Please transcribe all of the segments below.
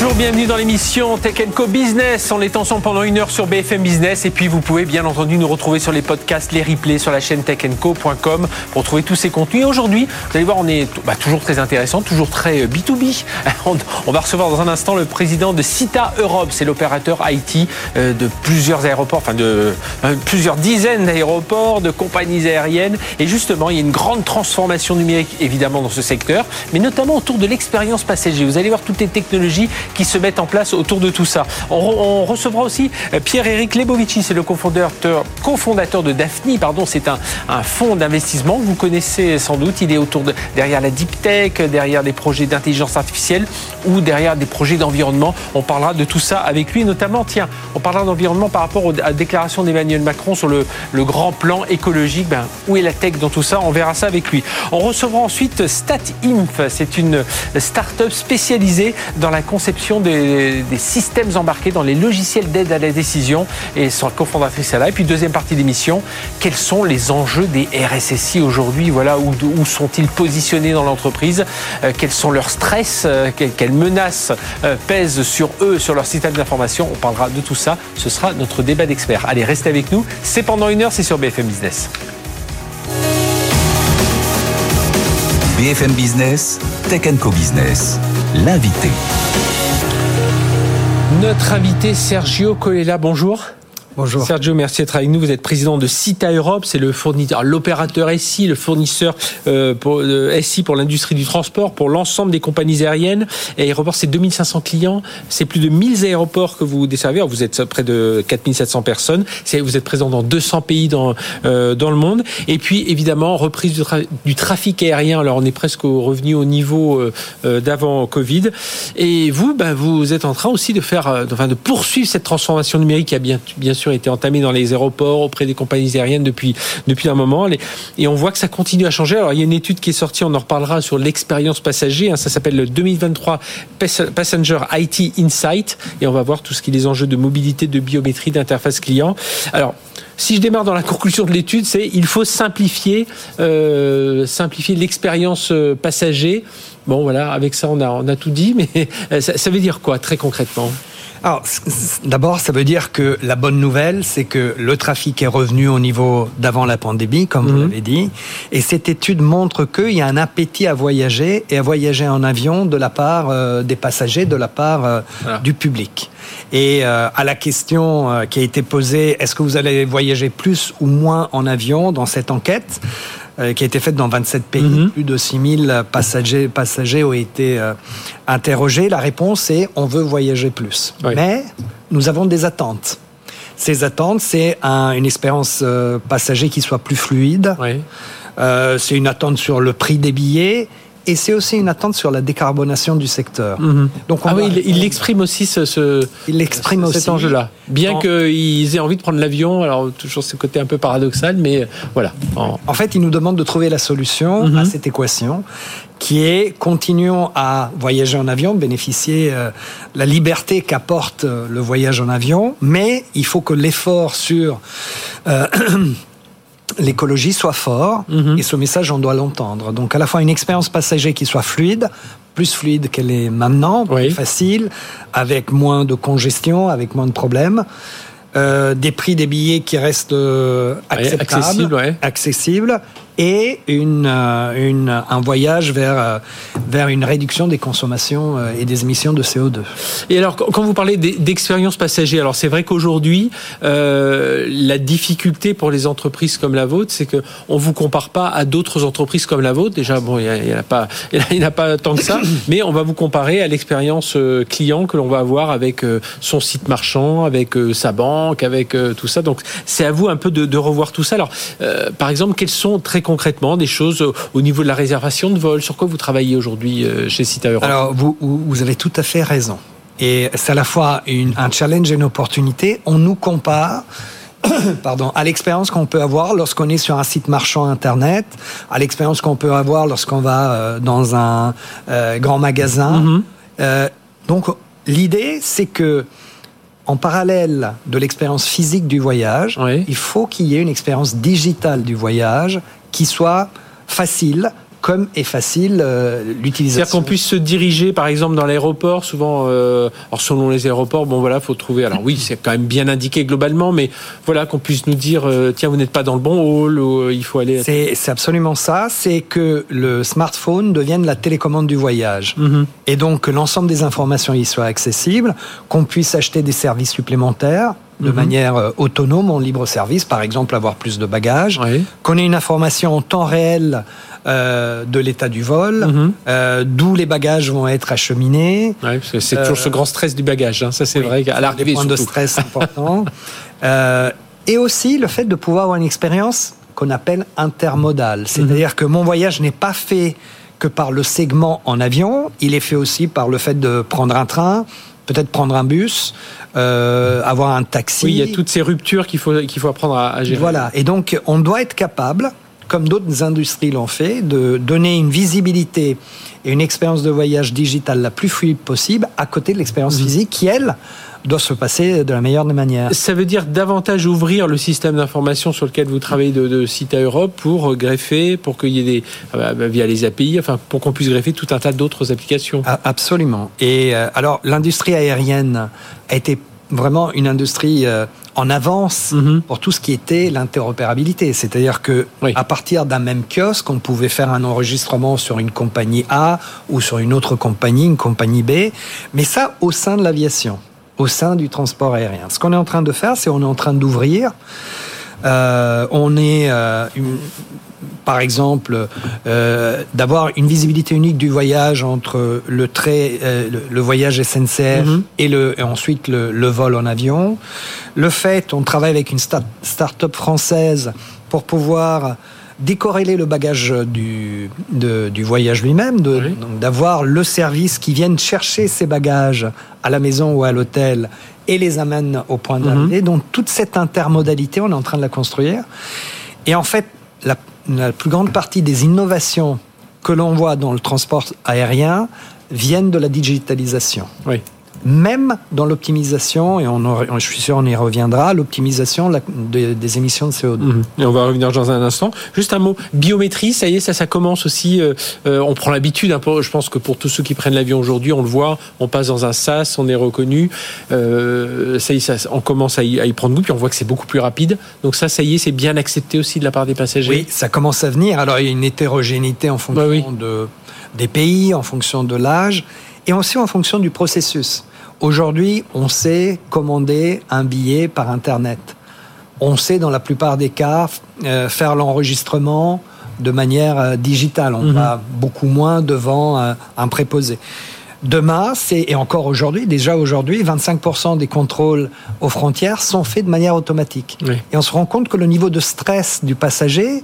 Bonjour, bienvenue dans l'émission Tech Co Business. On est ensemble pendant une heure sur BFM Business et puis vous pouvez bien entendu nous retrouver sur les podcasts, les replays sur la chaîne techco.com pour trouver tous ces contenus. Et aujourd'hui, vous allez voir, on est bah, toujours très intéressant, toujours très B2B. Euh, on va recevoir dans un instant le président de Cita Europe, c'est l'opérateur IT euh, de plusieurs aéroports, enfin de euh, plusieurs dizaines d'aéroports, de compagnies aériennes. Et justement, il y a une grande transformation numérique évidemment dans ce secteur, mais notamment autour de l'expérience passager. Vous allez voir toutes les technologies qui se mettent en place autour de tout ça. On, recevra aussi euh, Pierre-Éric Lebovici, c'est le cofondateur, de Daphne, pardon, c'est un, fonds d'investissement que vous connaissez sans doute. Il est autour de, derrière la deep tech, derrière des projets d'intelligence artificielle ou derrière des projets d'environnement. On parlera de tout ça avec lui, notamment, tiens, on parlera d'environnement par rapport à la déclaration d'Emmanuel Macron sur le, le, grand plan écologique. Ben, où est la tech dans tout ça? On verra ça avec lui. On recevra ensuite StatInf, c'est une start-up spécialisée dans la conception des, systèmes embarqués dans les logiciels d'aide à la décision et son cofondatrice est là. Et puis deuxième partie d'émission, quels sont les enjeux des RSSI aujourd'hui? Voilà, où, où sont-ils positionnés dans l'entreprise? Euh, Quels sont leurs stress? Euh, Quelles menaces euh, pèsent sur eux, sur leur système d'information? On parlera de tout ça. Ce sera notre débat d'experts. Allez, restez avec nous. C'est pendant une heure, c'est sur BFM Business. BFM Business, Tech Co Business, l'invité. Notre invité Sergio Colella, bonjour. Bonjour. Sergio, merci d'être avec nous. Vous êtes président de Cita Europe, c'est le fournisseur, l'opérateur SI, le fournisseur euh, pour, euh, SI pour l'industrie du transport, pour l'ensemble des compagnies aériennes. Et Aéroport, c'est 2500 clients, c'est plus de 1000 aéroports que vous desservez. vous êtes près de 4700 personnes. Vous êtes présent dans 200 pays dans euh, dans le monde. Et puis évidemment reprise du, trafic aérien. Alors on est presque revenu au niveau euh, d'avant Covid. Et vous, ben, vous êtes en train aussi de faire, enfin de poursuivre cette transformation numérique qui a bien bien sûr été entamé dans les aéroports, auprès des compagnies aériennes depuis, depuis un moment. Et on voit que ça continue à changer. Alors, il y a une étude qui est sortie, on en reparlera sur l'expérience passager. Hein. ça s'appelle le 2023 Passenger IT Insight. Et on va voir tout ce qui est les enjeux de mobilité, de biométrie, d'interface client. Alors, si je démarre dans la conclusion de l'étude, c'est il faut simplifier, euh, simplifier l'expérience euh, passager. Bon, voilà, avec ça, on a, on a tout dit, mais euh, ça veut dire quoi très concrètement? Alors, d'abord, ça veut dire que la bonne nouvelle, c'est que le trafic est revenu au niveau d'avant la pandémie, comme vous mhm. l'avez dit. Et cette étude montre qu'il y a un appétit à voyager et à voyager en avion de la part euh, des passagers, de la part euh, du public. Et euh, à la question qui a été posée, est-ce que vous allez voyager plus ou moins en avion dans cette enquête euh, qui a été faite dans 27 pays. Mhm. Plus de 6000 passagers, passagers ont été euh, interrogés. La réponse est on veut voyager plus. Mais nous avons des attentes. Ces attentes, c'est une expérience euh, passager qui soit plus fluide. c'est une attente sur le prix des billets et c'est aussi une attente sur la décarbonation du secteur. Mhm. Donc ah oui, il, exprime aussi ce, il exprime cet enjeu-là. Bien qu'ils aient envie de prendre l'avion, alors toujours ce côté un peu paradoxal, mais euh, voilà. En, fait, il nous demande de trouver la solution à mhm. cette équation qui est continuons à voyager en avion, bénéficier de euh, la liberté qu'apporte euh, le voyage en avion, mais il faut que l'effort sur l'écologie soit fort mhm. et ce message on doit l'entendre. Donc à la fois une expérience passager qui soit fluide, plus fluide qu'elle est maintenant, plus facile, avec moins de congestion, avec moins de problèmes. Euh, des prix des billets qui restent euh, acceptables, accessibles, et une, euh, une, un voyage vers, euh, vers une réduction des consommations euh, et des émissions de CO2. Et alors, quand vous parlez d'expérience passager, alors c'est vrai qu'aujourd'hui, euh, la difficulté pour les entreprises comme la vôtre, c'est que on vous compare pas à d'autres entreprises comme la vôtre. Déjà, bon, il n'y a, a, pas, il a pas tant que ça, mais on va vous comparer à l'expérience client que l'on va avoir avec son site marchand, avec sa banque, avec tout ça. Donc, c'est à vous un peu de, de revoir tout ça. Alors, par exemple, quels sont très concrètement des choses au niveau de la réservation de vol? Sur quoi vous travaillez aujourd'hui euh, chez Cita Europe? Alors, vous, vous avez tout à fait raison. Et c'est à la fois une, un challenge et une opportunité. On nous compare pardon, à l'expérience qu'on peut avoir lorsqu'on est sur un site marchand internet, à l'expérience qu'on peut avoir lorsqu'on va euh, dans un euh, grand magasin. Mm-hmm. donc l'idée, c'est que en parallèle de l'expérience physique du voyage, Oui. il faut qu'il y ait une expérience digitale du voyage qui soit facile, comme est facile euh, C'est-à-dire l'utilisation. qu'on puisse se diriger, par exemple, dans l'aéroport. Souvent, euh, alors selon les aéroports, bon voilà, faut trouver. Alors oui, c'est quand même bien indiqué globalement, mais voilà qu'on puisse nous dire, euh, tiens, vous n'êtes pas dans le bon hall, ou il faut aller. C'est c'est absolument ça, c'est que le smartphone devienne la télécommande du voyage. Mhm. Et donc que l'ensemble des informations y soient accessibles, qu'on puisse acheter des services supplémentaires de Mhm. manière euh, autonome, en libre service, par exemple avoir plus de bagages, Oui. qu'on ait une information en temps réel euh, de l'état du vol, Mhm. euh, d'où les bagages vont être acheminés, que c'est Euh, toujours ce grand stress du bagage. hein. Ça, c'est Oui, vrai des l'arrivée, points de stress importants. Euh, et aussi le fait de pouvoir avoir une expérience qu'on appelle intermodale. C'est-à-dire que mon voyage n'est pas fait que par le segment en avion, il est fait aussi par le fait de prendre un train, peut-être prendre un bus, euh, avoir un taxi. Oui, il y a toutes ces ruptures qu'il faut qu'il faut apprendre à, à gérer. Voilà. Et donc, on doit être capable, comme d'autres industries l'ont fait, de donner une visibilité et une expérience de voyage digitale la plus fluide possible à côté de l'expérience Mhm. physique qui, elle, doit se passer de la meilleure des manières. Ça veut dire davantage ouvrir le système d'information sur lequel vous travaillez de, de site à Europe pour euh, greffer, pour qu'il y ait des euh, bah, via les API, enfin pour qu'on puisse greffer tout un tas d'autres applications. A- Absolument. Et euh, alors, l'industrie aérienne a été vraiment une industrie euh, en avance Mhm. pour tout ce qui était l'interopérabilité. C'est-à-dire que Oui. à partir d'un même kiosque, on pouvait faire un enregistrement sur une compagnie A ou sur une autre compagnie, une compagnie B, mais ça au sein de l'aviation, au sein du transport aérien. Ce qu'on est en train de faire, c'est on est en train d'ouvrir. Euh, on est, euh, une- par exemple, euh, d'avoir une visibilité unique du voyage entre le trait, euh, le, le voyage SNCF Mhm. et, le, et ensuite le, le vol en avion. Le fait, on travaille avec une start- start-up française pour pouvoir décorréler le bagage du, de- du voyage lui-même, Oui. d'avoir le service qui vienne chercher ses bagages à la maison ou à l'hôtel et les amène au point d'arrivée. Donc toute cette intermodalité, on est en train de la construire. Et en fait, la, la plus grande partie des innovations que l'on voit dans le transport aérien viennent de la digitalisation. Oui. Même dans l'optimisation, et on, en- je suis sûr on y reviendra, l'optimisation de des émissions de CO2. Mhm. Et on va revenir dans un instant. Juste un mot, biométrie, ça y est, ça, ça commence aussi. euh, euh, on prend l'habitude. hein, je pense que pour tous ceux qui prennent l'avion aujourd'hui, on le voit. On passe dans un sas, on est reconnu. Euh, ça y est, ça, on commence à y, à y prendre goût. Puis on voit que c'est beaucoup plus rapide. Donc ça, ça y est, c'est bien accepté aussi de la part des passagers. Oui, ça commence à venir. Alors, il y a une hétérogénéité en fonction Bah oui. de, des pays, en fonction de l'âge, et aussi en fonction du processus. Aujourd'hui, on sait commander un billet par Internet. On sait, dans la plupart des cas, euh, faire l'enregistrement de manière euh, digitale. On Mhm. va beaucoup moins devant euh, un préposé. Demain, c'est, et encore aujourd'hui, déjà aujourd'hui, 25% des contrôles aux frontières sont faits de manière automatique. Oui. Et on se rend compte que le niveau de stress du passager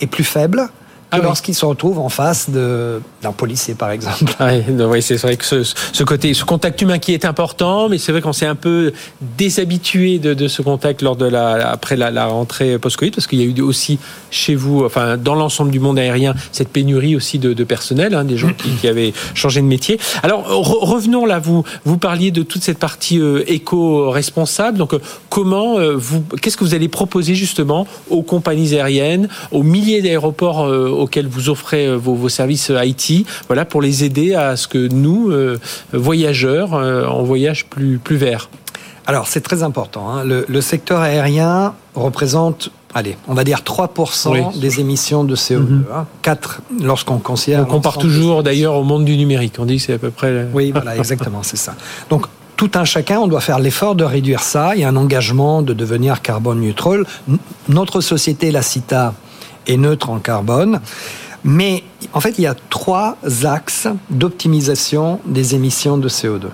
est plus faible que Ah oui. lorsqu'il se retrouve en face de, d'un policier, par exemple. Non, oui, c'est vrai que ce, ce côté, ce contact humain qui est important, mais c'est vrai qu'on s'est un peu déshabitué de, de ce contact lors de la, après la, la rentrée post-Covid, parce qu'il y a eu aussi chez vous, enfin dans l'ensemble du monde aérien, cette pénurie aussi de, de personnel, hein, des gens qui, qui avaient changé de métier. Alors re- revenons là, vous vous parliez de toute cette partie euh, éco-responsable. Donc euh, comment euh, vous, qu'est-ce que vous allez proposer justement aux compagnies aériennes, aux milliers d'aéroports euh, auxquels vous offrez euh, vos, vos services euh, IT, voilà pour les aider à ce que nous euh, voyageurs, on voyage plus plus vert. Alors, c'est très important. hein. Le, le secteur aérien représente, allez, on va dire 3% Oui. des émissions de CO2. Mhm. hein. 4 lorsqu'on considère. On compare toujours d'ailleurs au monde du numérique. On dit que c'est à peu près. Oui, voilà, exactement, c'est ça. Donc, tout un chacun, on doit faire l'effort de réduire ça. Il y a un engagement de devenir carbone neutral. N- Notre société, la CITA, est neutre en carbone. Mais en fait, il y a trois axes d'optimisation des émissions de CO2.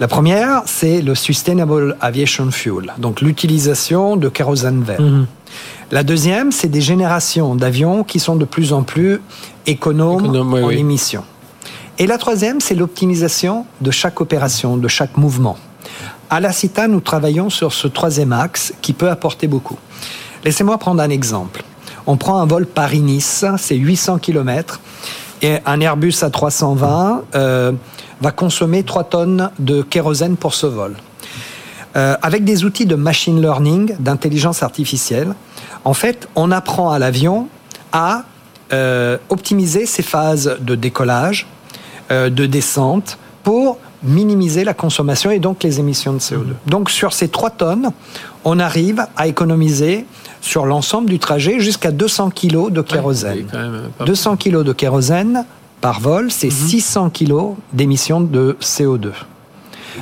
La première, c'est le Sustainable Aviation Fuel, donc l'utilisation de kérosène vert. Mhm. La deuxième, c'est des générations d'avions qui sont de plus en plus économes oui, en oui. émissions. Et la troisième, c'est l'optimisation de chaque opération, de chaque mouvement. À la CITA, nous travaillons sur ce troisième axe qui peut apporter beaucoup. Laissez-moi prendre un exemple. On prend un vol Paris-Nice, c'est 800 km, et un Airbus A320 euh, va consommer 3 tonnes de kérosène pour ce vol. euh, avec des outils de machine learning, d'intelligence artificielle. En fait, on apprend à l'avion à euh, optimiser ses phases de décollage, de descente, pour minimiser la consommation et donc les émissions de CO2. Mmh. Donc sur ces 3 tonnes, on arrive à économiser sur l'ensemble du trajet jusqu'à 200 kg de kérosène. 200 kg de kérosène par vol, c'est 600 mmh. kg d'émissions de CO2.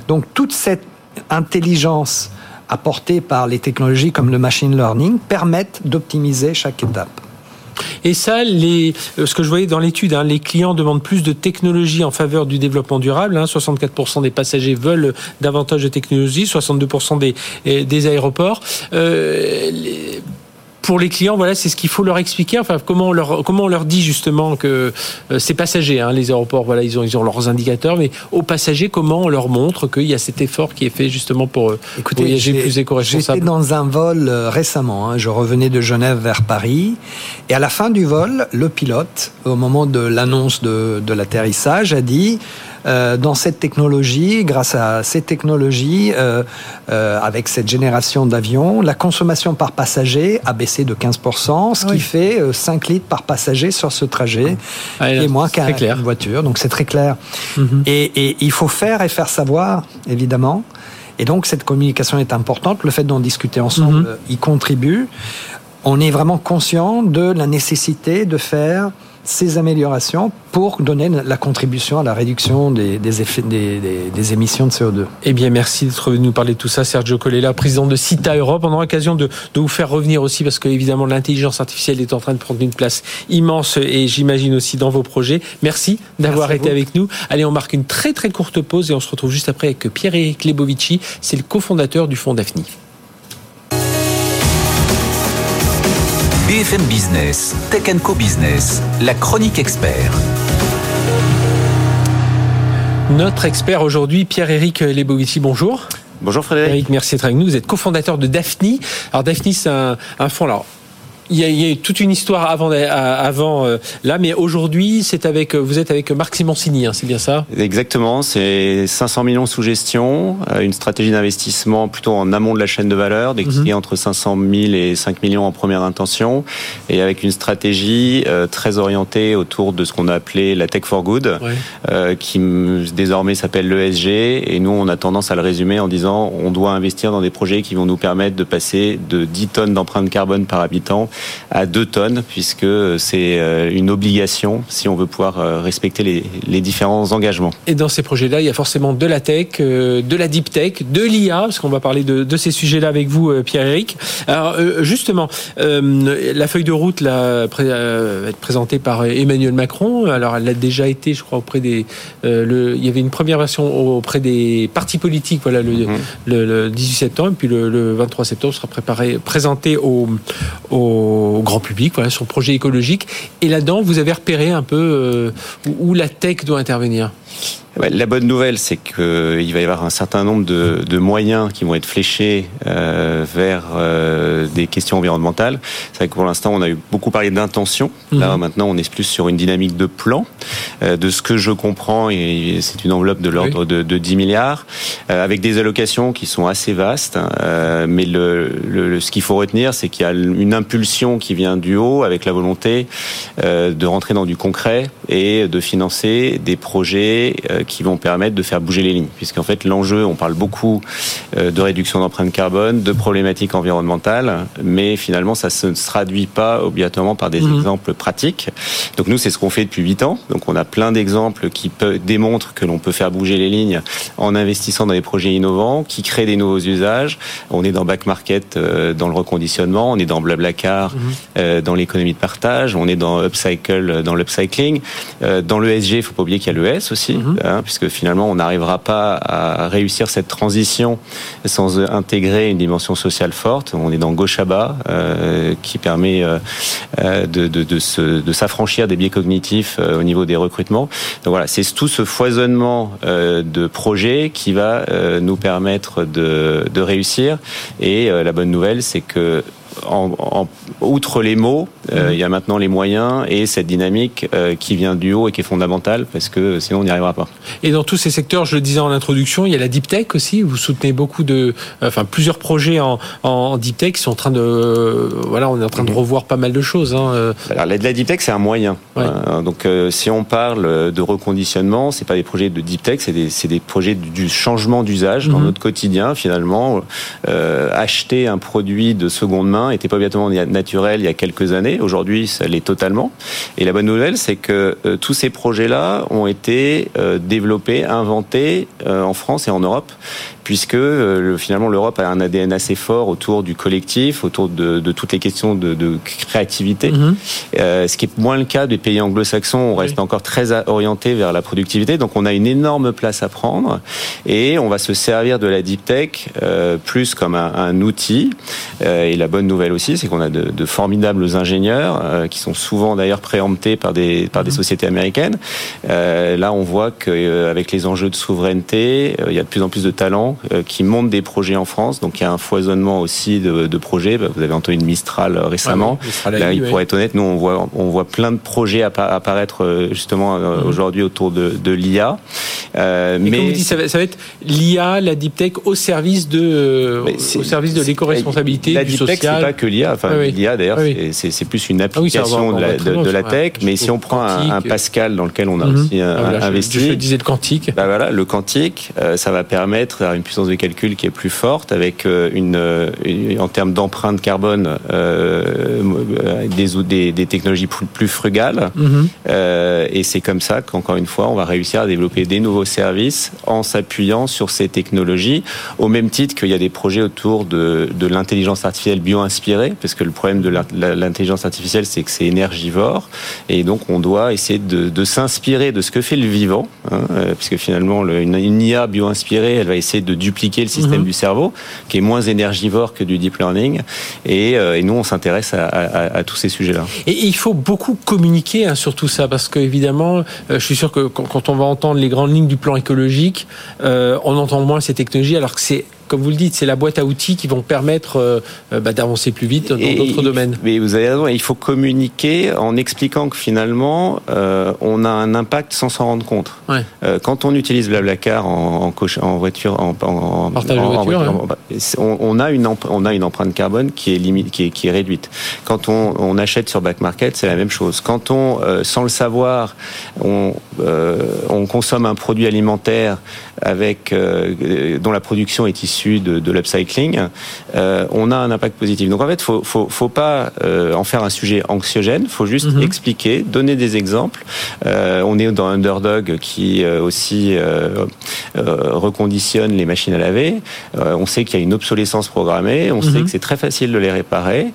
Donc toute cette intelligence apportée par les technologies comme le machine learning permettent d'optimiser chaque étape. Et ça, euh, ce que je voyais dans l'étude, hein, les clients demandent plus de technologie en faveur du développement durable. Hein, 64% des passagers veulent davantage de technologie, 62% des, des aéroports. Euh, pour les clients, voilà, c'est ce qu'il faut leur expliquer. Enfin, comment on leur, comment on leur dit justement que euh, ces passagers, hein, les aéroports, voilà, ils ont, ils ont leurs indicateurs, mais aux passagers, comment on leur montre qu'il y a cet effort qui est fait justement pour, euh, Écoutez, voyager plus éco-responsable J'étais dans un vol euh, récemment. Hein, je revenais de Genève vers Paris, et à la fin du vol, le pilote, au moment de l'annonce de, de l'atterrissage, a dit euh, dans cette technologie, grâce à ces technologies, euh, euh, avec cette génération d'avions, la consommation par passager a baissé de 15%, ce qui fait 5 litres par passager sur ce trajet, ah, et moins qu'une voiture. Donc c'est très clair. Mhm. et, et il faut faire et faire savoir, évidemment. Et donc cette communication est importante. Le fait d'en discuter ensemble mhm. y contribue. On est vraiment conscient de la nécessité de faire ces améliorations pour donner la contribution à la réduction des, effets, des, émissions de CO2. Eh bien, merci d'être venu nous parler de tout ça, Sergio Colella, président de CITA Europe. On aura l'occasion de, vous faire revenir aussi parce que, évidemment, l'intelligence artificielle est en train de prendre une place immense et j'imagine aussi dans vos projets. Merci d'avoir été avec nous. Allez, on marque une très très courte pause et on se retrouve juste après avec Pierre-Éric Lebovici. C'est le cofondateur du fonds Daphne. BFM Business, Tech Co Business, la chronique expert. Notre expert aujourd'hui, Pierre-Éric Lebovici, bonjour. Bonjour Frédéric. merci d'être avec nous. Vous êtes cofondateur de Daphne. Alors Daphne, c'est un, un fonds. Alors, il y, a, eu toute une histoire avant, avant euh, là, mais aujourd'hui, c'est avec, vous êtes avec Marc Simoncini, hein, c'est bien ça? Exactement, c'est 500 millions sous gestion, euh, une stratégie d'investissement plutôt en amont de la chaîne de valeur, des mhm. entre 500 000 et 5 millions en première intention, et avec une stratégie euh, très orientée autour de ce qu'on a appelé la tech for good, qui désormais s'appelle l'ESG, et nous on a tendance à le résumer en disant on doit investir dans des projets qui vont nous permettre de passer de 10 tonnes d'empreinte carbone par habitant à 2 tonnes, puisque c'est euh, une obligation si on veut pouvoir euh, respecter les, différents engagements. Et dans ces projets-là, il y a forcément de la tech, euh, de la deep tech, de l'IA, parce qu'on va parler de, ces sujets-là avec vous, Pierre-Éric. Alors justement, la feuille de route là, va être présentée par Emmanuel Macron. Alors elle a déjà été, je crois, auprès des... le, il y avait une première version auprès des partis politiques, voilà, le, mmh. le, 18 septembre, puis le, 23 septembre sera préparé, présenté au, au au grand public, voilà, sur projet écologique. Et là-dedans, vous avez repéré un peu euh, où la tech doit intervenir? La bonne nouvelle, c'est qu'il va y avoir un certain nombre de, moyens qui vont être fléchés euh, vers euh, des questions environnementales. C'est vrai que pour l'instant, on a eu beaucoup parlé d'intention. Là, mhm. maintenant, on est plus sur une dynamique de plan. Euh, de ce que je comprends, et c'est une enveloppe de l'ordre de, 10 milliards, avec des allocations qui sont assez vastes. Hein. mais le, ce qu'il faut retenir, c'est qu'il y a une impulsion qui vient du haut, avec la volonté de rentrer dans du concret et de financer des projets qui vont permettre de faire bouger les lignes. Puisqu'en fait, l'enjeu, on parle beaucoup euh, de réduction d'empreinte carbone, de problématiques environnementales, mais finalement, ça ne se traduit pas obligatoirement par des mhm. exemples pratiques. Donc nous, c'est ce qu'on fait depuis 8 ans. Donc on a plein d'exemples qui démontrent que l'on peut faire bouger les lignes en investissant dans des projets innovants, qui créent des nouveaux usages. On est dans back market, euh, dans le reconditionnement, on est dans Blablacar, euh, dans l'économie de partage, on est dans upcycle, dans l'upcycling. Dans l'ESG, il faut pas oublier qu'il y a l'ES aussi. Mhm. Hein, puisque finalement on n'arrivera pas à réussir cette transition sans intégrer une dimension sociale forte. On est dans Gochaba, euh, qui permet euh, euh, de, de, de s'affranchir des biais cognitifs au niveau des recrutements. Donc voilà, c'est tout ce foisonnement de projets qui va nous permettre de, de réussir. Et la bonne nouvelle, c'est que en, outre les mots, euh, mhm. il y a maintenant les moyens et cette dynamique euh, qui vient du haut et qui est fondamentale parce que sinon on n'y arrivera pas. Et dans tous ces secteurs, je le disais en introduction, il y a la deep tech aussi. Vous soutenez beaucoup de, enfin plusieurs projets en, en deep tech qui sont en train de, voilà, on est en train de mhm. revoir pas mal de choses. Hein. Alors la, deep tech c'est un moyen. donc si on parle de reconditionnement, c'est pas des projets de deep tech, c'est des, des, projets du, changement d'usage dans mhm. notre quotidien finalement. acheter un produit de seconde main était pas obligatoirement naturel il y a quelques années. Aujourd'hui, ça l'est totalement. Et la bonne nouvelle, c'est que euh, tous ces projets-là ont été euh, développés, inventés euh, en France et en Europe puisque euh, finalement l'Europe a un ADN assez fort autour du collectif, autour de, de toutes les questions de, de créativité, euh, ce qui est moins le cas des pays anglo-saxons. On reste encore très orienté vers la productivité, donc on a une énorme place à prendre et on va se servir de la deep tech euh, plus comme un, un outil. Euh, et la bonne nouvelle aussi, c'est qu'on a de, de, formidables ingénieurs euh, qui sont souvent d'ailleurs préemptés par des par des mhm. sociétés américaines. là, on voit qu'avec les enjeux de souveraineté, il y a de plus en plus de talents euh, qui montent des projets en France. Donc il y a un foisonnement aussi de, de projets. Bah, vous avez entendu une Mistral euh, récemment. Là, il pour être honnête, nous on voit on voit plein de projets apparaître euh, justement mhm. aujourd'hui autour de, de l'IA. Euh, mais, comme vous dites, ça va, ça va être l'IA, la deep tech au service de au service de l'éco-responsabilité La deep tech, c'est pas que l'IA. Enfin, l'IA d'ailleurs, c'est plus une ah application de, la, de, la tech. mais si on prend un, Pascal dans lequel on a mhm. aussi ah, investi, je, disais le quantique. Bah voilà, le quantique, ça va permettre une puissance de calcul qui est plus forte, avec euh, une, en termes d'empreinte carbone euh, des, des, technologies plus, frugales. Mhm. Euh, et c'est comme ça qu'encore une fois, on va réussir à développer des nouveaux services en s'appuyant sur ces technologies, au même titre qu'il y a des projets autour de, de l'intelligence artificielle bio-inspirée, parce que le problème de l'intelligence artificielle, c'est que c'est énergivore, et donc on doit essayer de, de s'inspirer de ce que fait le vivant, hein, puisque finalement, une, une IA bio-inspirée, elle va essayer de dupliquer le système mhm. du cerveau, qui est moins énergivore que du deep learning. Et, euh, nous, on s'intéresse à, tous ces sujets-là. Et il faut beaucoup communiquer hein, sur tout ça, parce qu'évidemment, euh, je suis sûr que quand, on va entendre les grandes lignes du plan écologique, euh, on entend moins ces technologies, alors que c'est comme vous le dites, c'est la boîte à outils qui vont permettre euh, euh, bah, d'avancer plus vite dans d'autres domaines. Mais vous avez raison, il faut communiquer en expliquant que finalement, euh, on a un impact sans s'en rendre compte. quand on utilise Blablacar en, en, en voiture, en, en partage de voiture, on, a une on a une empreinte carbone qui est limite, qui est, qui est réduite. Quand on, on achète sur back market, c'est la même chose. Quand on, sans le savoir, on, on consomme un produit alimentaire avec dont la production est issue de, l'upcycling, euh, on a un impact positif. Donc en fait, faut, faut, faut pas euh, en faire un sujet anxiogène. Faut juste mhm. expliquer, donner des exemples. Euh, on est dans Underdog qui aussi reconditionne les machines à laver. on sait qu'il y a une obsolescence programmée. On sait mhm. que c'est très facile de les réparer.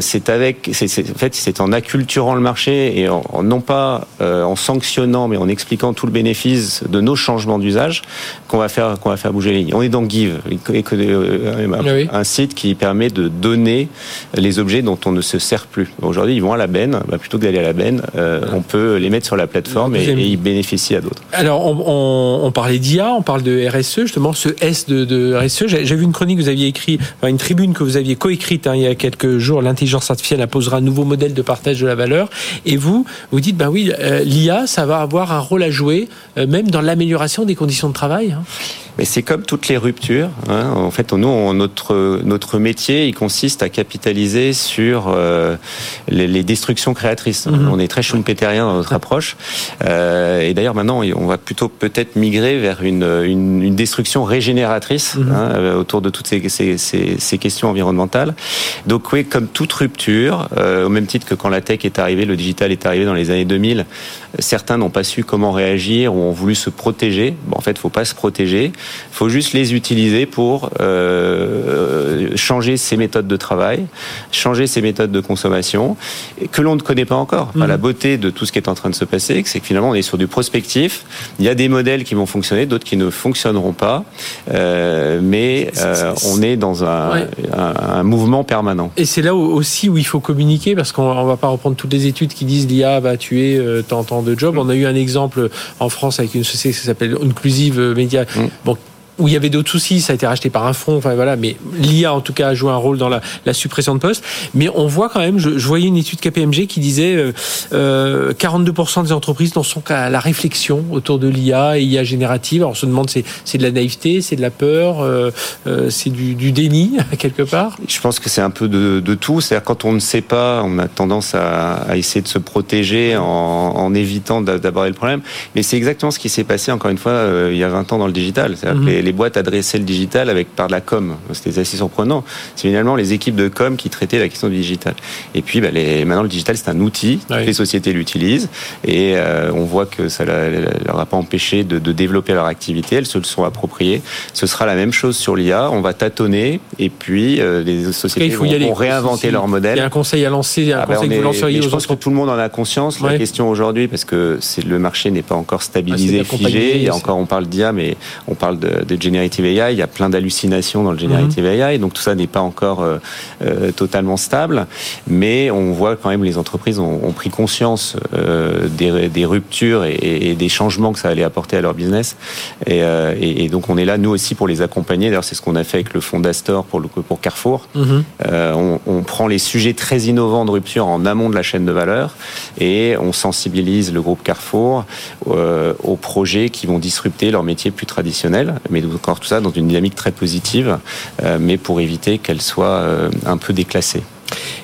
c'est avec, c'est, en fait, c'est en acculturant le marché et en, non pas en sanctionnant, mais en expliquant tout le bénéfice de nos changements d'usage qu'on va faire qu'on va faire bouger les lignes. On est dans Give. Euh, un site qui permet de donner les objets dont on ne se sert plus. Aujourd'hui, ils vont à la benne. Bah, plutôt que d'aller à la benne, euh, on peut les mettre sur la plateforme et, ils bénéficient à d'autres. Alors, on, parlait d'IA, on parle de RSE, justement, ce S de, RSE. J'ai vu une chronique que vous aviez écrit, une tribune que vous aviez coécrite hein, il y a quelques jours. L'intelligence artificielle imposera un nouveau modèle de partage de la valeur. Et vous, vous dites, ben oui, euh, l'IA, ça va avoir un rôle à jouer, même dans l'amélioration des conditions de travail. Hein. Mais c'est comme toutes les ruptures. Hein. En fait, nous, notre notre métier, il consiste à capitaliser sur euh, les, les, destructions créatrices. Mhm. On est très schumpeterien dans notre approche. Euh, et d'ailleurs, maintenant, on va plutôt peut-être migrer vers une, une, une destruction régénératrice mhm. hein, euh, autour de toutes ces, ces, ces, ces, questions environnementales. Donc, oui, comme toute rupture, euh, au même titre que quand la tech est arrivée, le digital est arrivé dans les années 2000, certains n'ont pas su comment réagir ou ont voulu se protéger. Bon, en fait, faut pas se protéger. Il faut juste les utiliser pour euh, changer ses méthodes de travail, changer ses méthodes de consommation, que l'on ne connaît pas encore. la mmh. beauté de tout ce qui est en train de se passer, c'est que finalement on est sur du prospectif. Il y a des modèles qui vont fonctionner, d'autres qui ne fonctionneront pas, euh, mais euh, on est dans un, un, mouvement permanent. Et c'est là aussi où il faut communiquer, parce qu'on va pas reprendre toutes les études qui disent l'IA va tuer tant tant de jobs. On a eu un exemple en France avec une société qui s'appelle Inclusive Media, mmh. bon, où il y avait d'autres soucis, ça a été racheté par un fonds, enfin voilà, mais l'IA en tout cas a joué un rôle dans la, suppression de postes. Mais on voit quand même, je, voyais une étude KPMG qui disait euh, 42% des entreprises n'en sont qu'à la réflexion autour de l'IA et IA générative. Alors on se demande, c'est, c'est de la naïveté, c'est de la peur, euh, euh, c'est du, du, déni quelque part Je pense que c'est un peu de, de tout. C'est-à-dire quand on ne sait pas, on a tendance à, à essayer de se protéger en, en évitant d'aborder le problème. Mais c'est exactement ce qui s'est passé, encore une fois, euh, il y a 20 ans dans le digital. C'est-à-dire que les, les, boîtes adressaient le digital avec par de la com. C'était assez surprenant. C'est finalement les équipes de com qui traitaient la question du digital. Et puis, bah, les, maintenant, le digital, c'est un outil. Les sociétés l'utilisent. Et euh, on voit que ça ne leur a pas empêché de, de, développer leur activité. Elles se le sont appropriées. Ce sera la même chose sur l'IA. On va tâtonner. Et puis, euh, les sociétés vont, vont, réinventer leur modèle. Il y a un conseil à lancer, un ah, conseil que vous lanceriez Je pense que tout le monde en a conscience. La question aujourd'hui, parce que le marché n'est pas encore stabilisé, figé. Il y a encore, on parle d'IA, mais on parle de, de, generative AI. Il y a plein d'hallucinations dans le generative mhm. AI, donc tout ça n'est pas encore euh, euh, totalement stable. Mais on voit quand même les entreprises ont, ont pris conscience euh, des, des, ruptures et, et, des changements que ça allait apporter à leur business. Et, euh, et, et, donc on est là nous aussi pour les accompagner. D'ailleurs, c'est ce qu'on a fait avec le fonds d'Astor pour le pour Carrefour. Mhm. On, on prend les sujets très innovants de rupture en amont de la chaîne de valeur et on sensibilise le groupe Carrefour aux projets qui vont disrupter leur métier plus traditionnel, mais encore tout ça dans une dynamique très positive, euh, mais pour éviter qu'elle soit euh, un peu déclassée.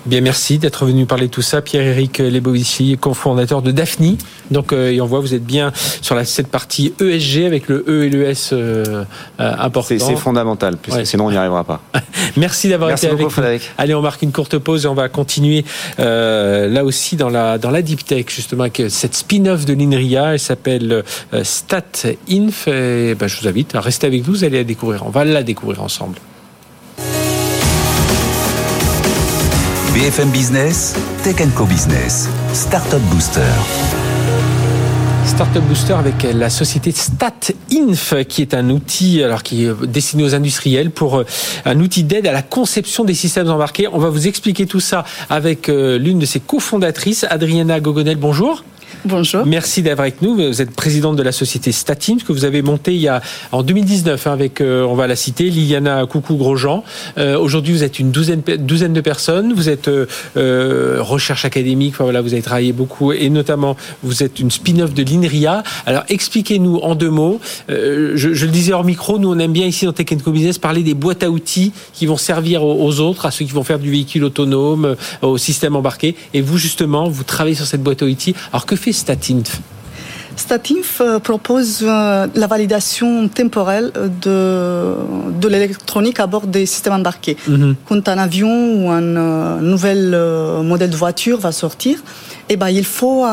Bien, merci d'être venu parler de tout ça. Pierre-Éric Lebovici, cofondateur de Daphne. Donc, euh, et on voit, vous êtes bien sur la, cette partie ESG avec le E et le S euh, euh important. C'est fondamental, puisque sinon on n'y arrivera pas. merci d'avoir été avec nous. Allez, on marque une courte pause et on va continuer euh, là aussi dans la, dans la deep tech, justement, avec cette spin-off de l'INRIA. Elle s'appelle euh, StatInf. Et ben, je vous invite à rester avec nous, vous allez la découvrir. On va la découvrir ensemble. BFM Business, Tech Co Business, Startup Booster. Startup Booster avec la société StatInf, qui est un outil destiné aux industriels pour euh, un outil d'aide à la conception des systèmes embarqués. On va vous expliquer tout ça avec euh, l'une de ses cofondatrices, Adriana Gogonel. Bonjour. Bonjour. Merci d'avoir avec nous. Vous êtes présidente de la société Statin que vous avez montée il y a en 2019 hein, avec, euh, on va la citer, Liliana Coucou Grosjean. Euh, Aujourd'hui, vous êtes une douzaine, de personnes. Vous êtes euh, recherche académique. Voilà, vous avez travaillé beaucoup et notamment vous êtes une spin-off de l'INRIA. Alors expliquez-nous en deux mots. Je, le disais hors micro, nous on aime bien ici dans Tech Co Business parler des boîtes à outils qui vont servir aux, aux autres, à ceux qui vont faire du véhicule autonome, au système embarqué. Et vous justement, vous travaillez sur cette boîte à outils. Alors que fait Statinf Statinf euh, propose euh, la validation temporelle de, de l'électronique à bord des systèmes embarqués. Mhm. Quand un avion ou un euh, nouvel modèle de voiture va sortir, eh ben, il faut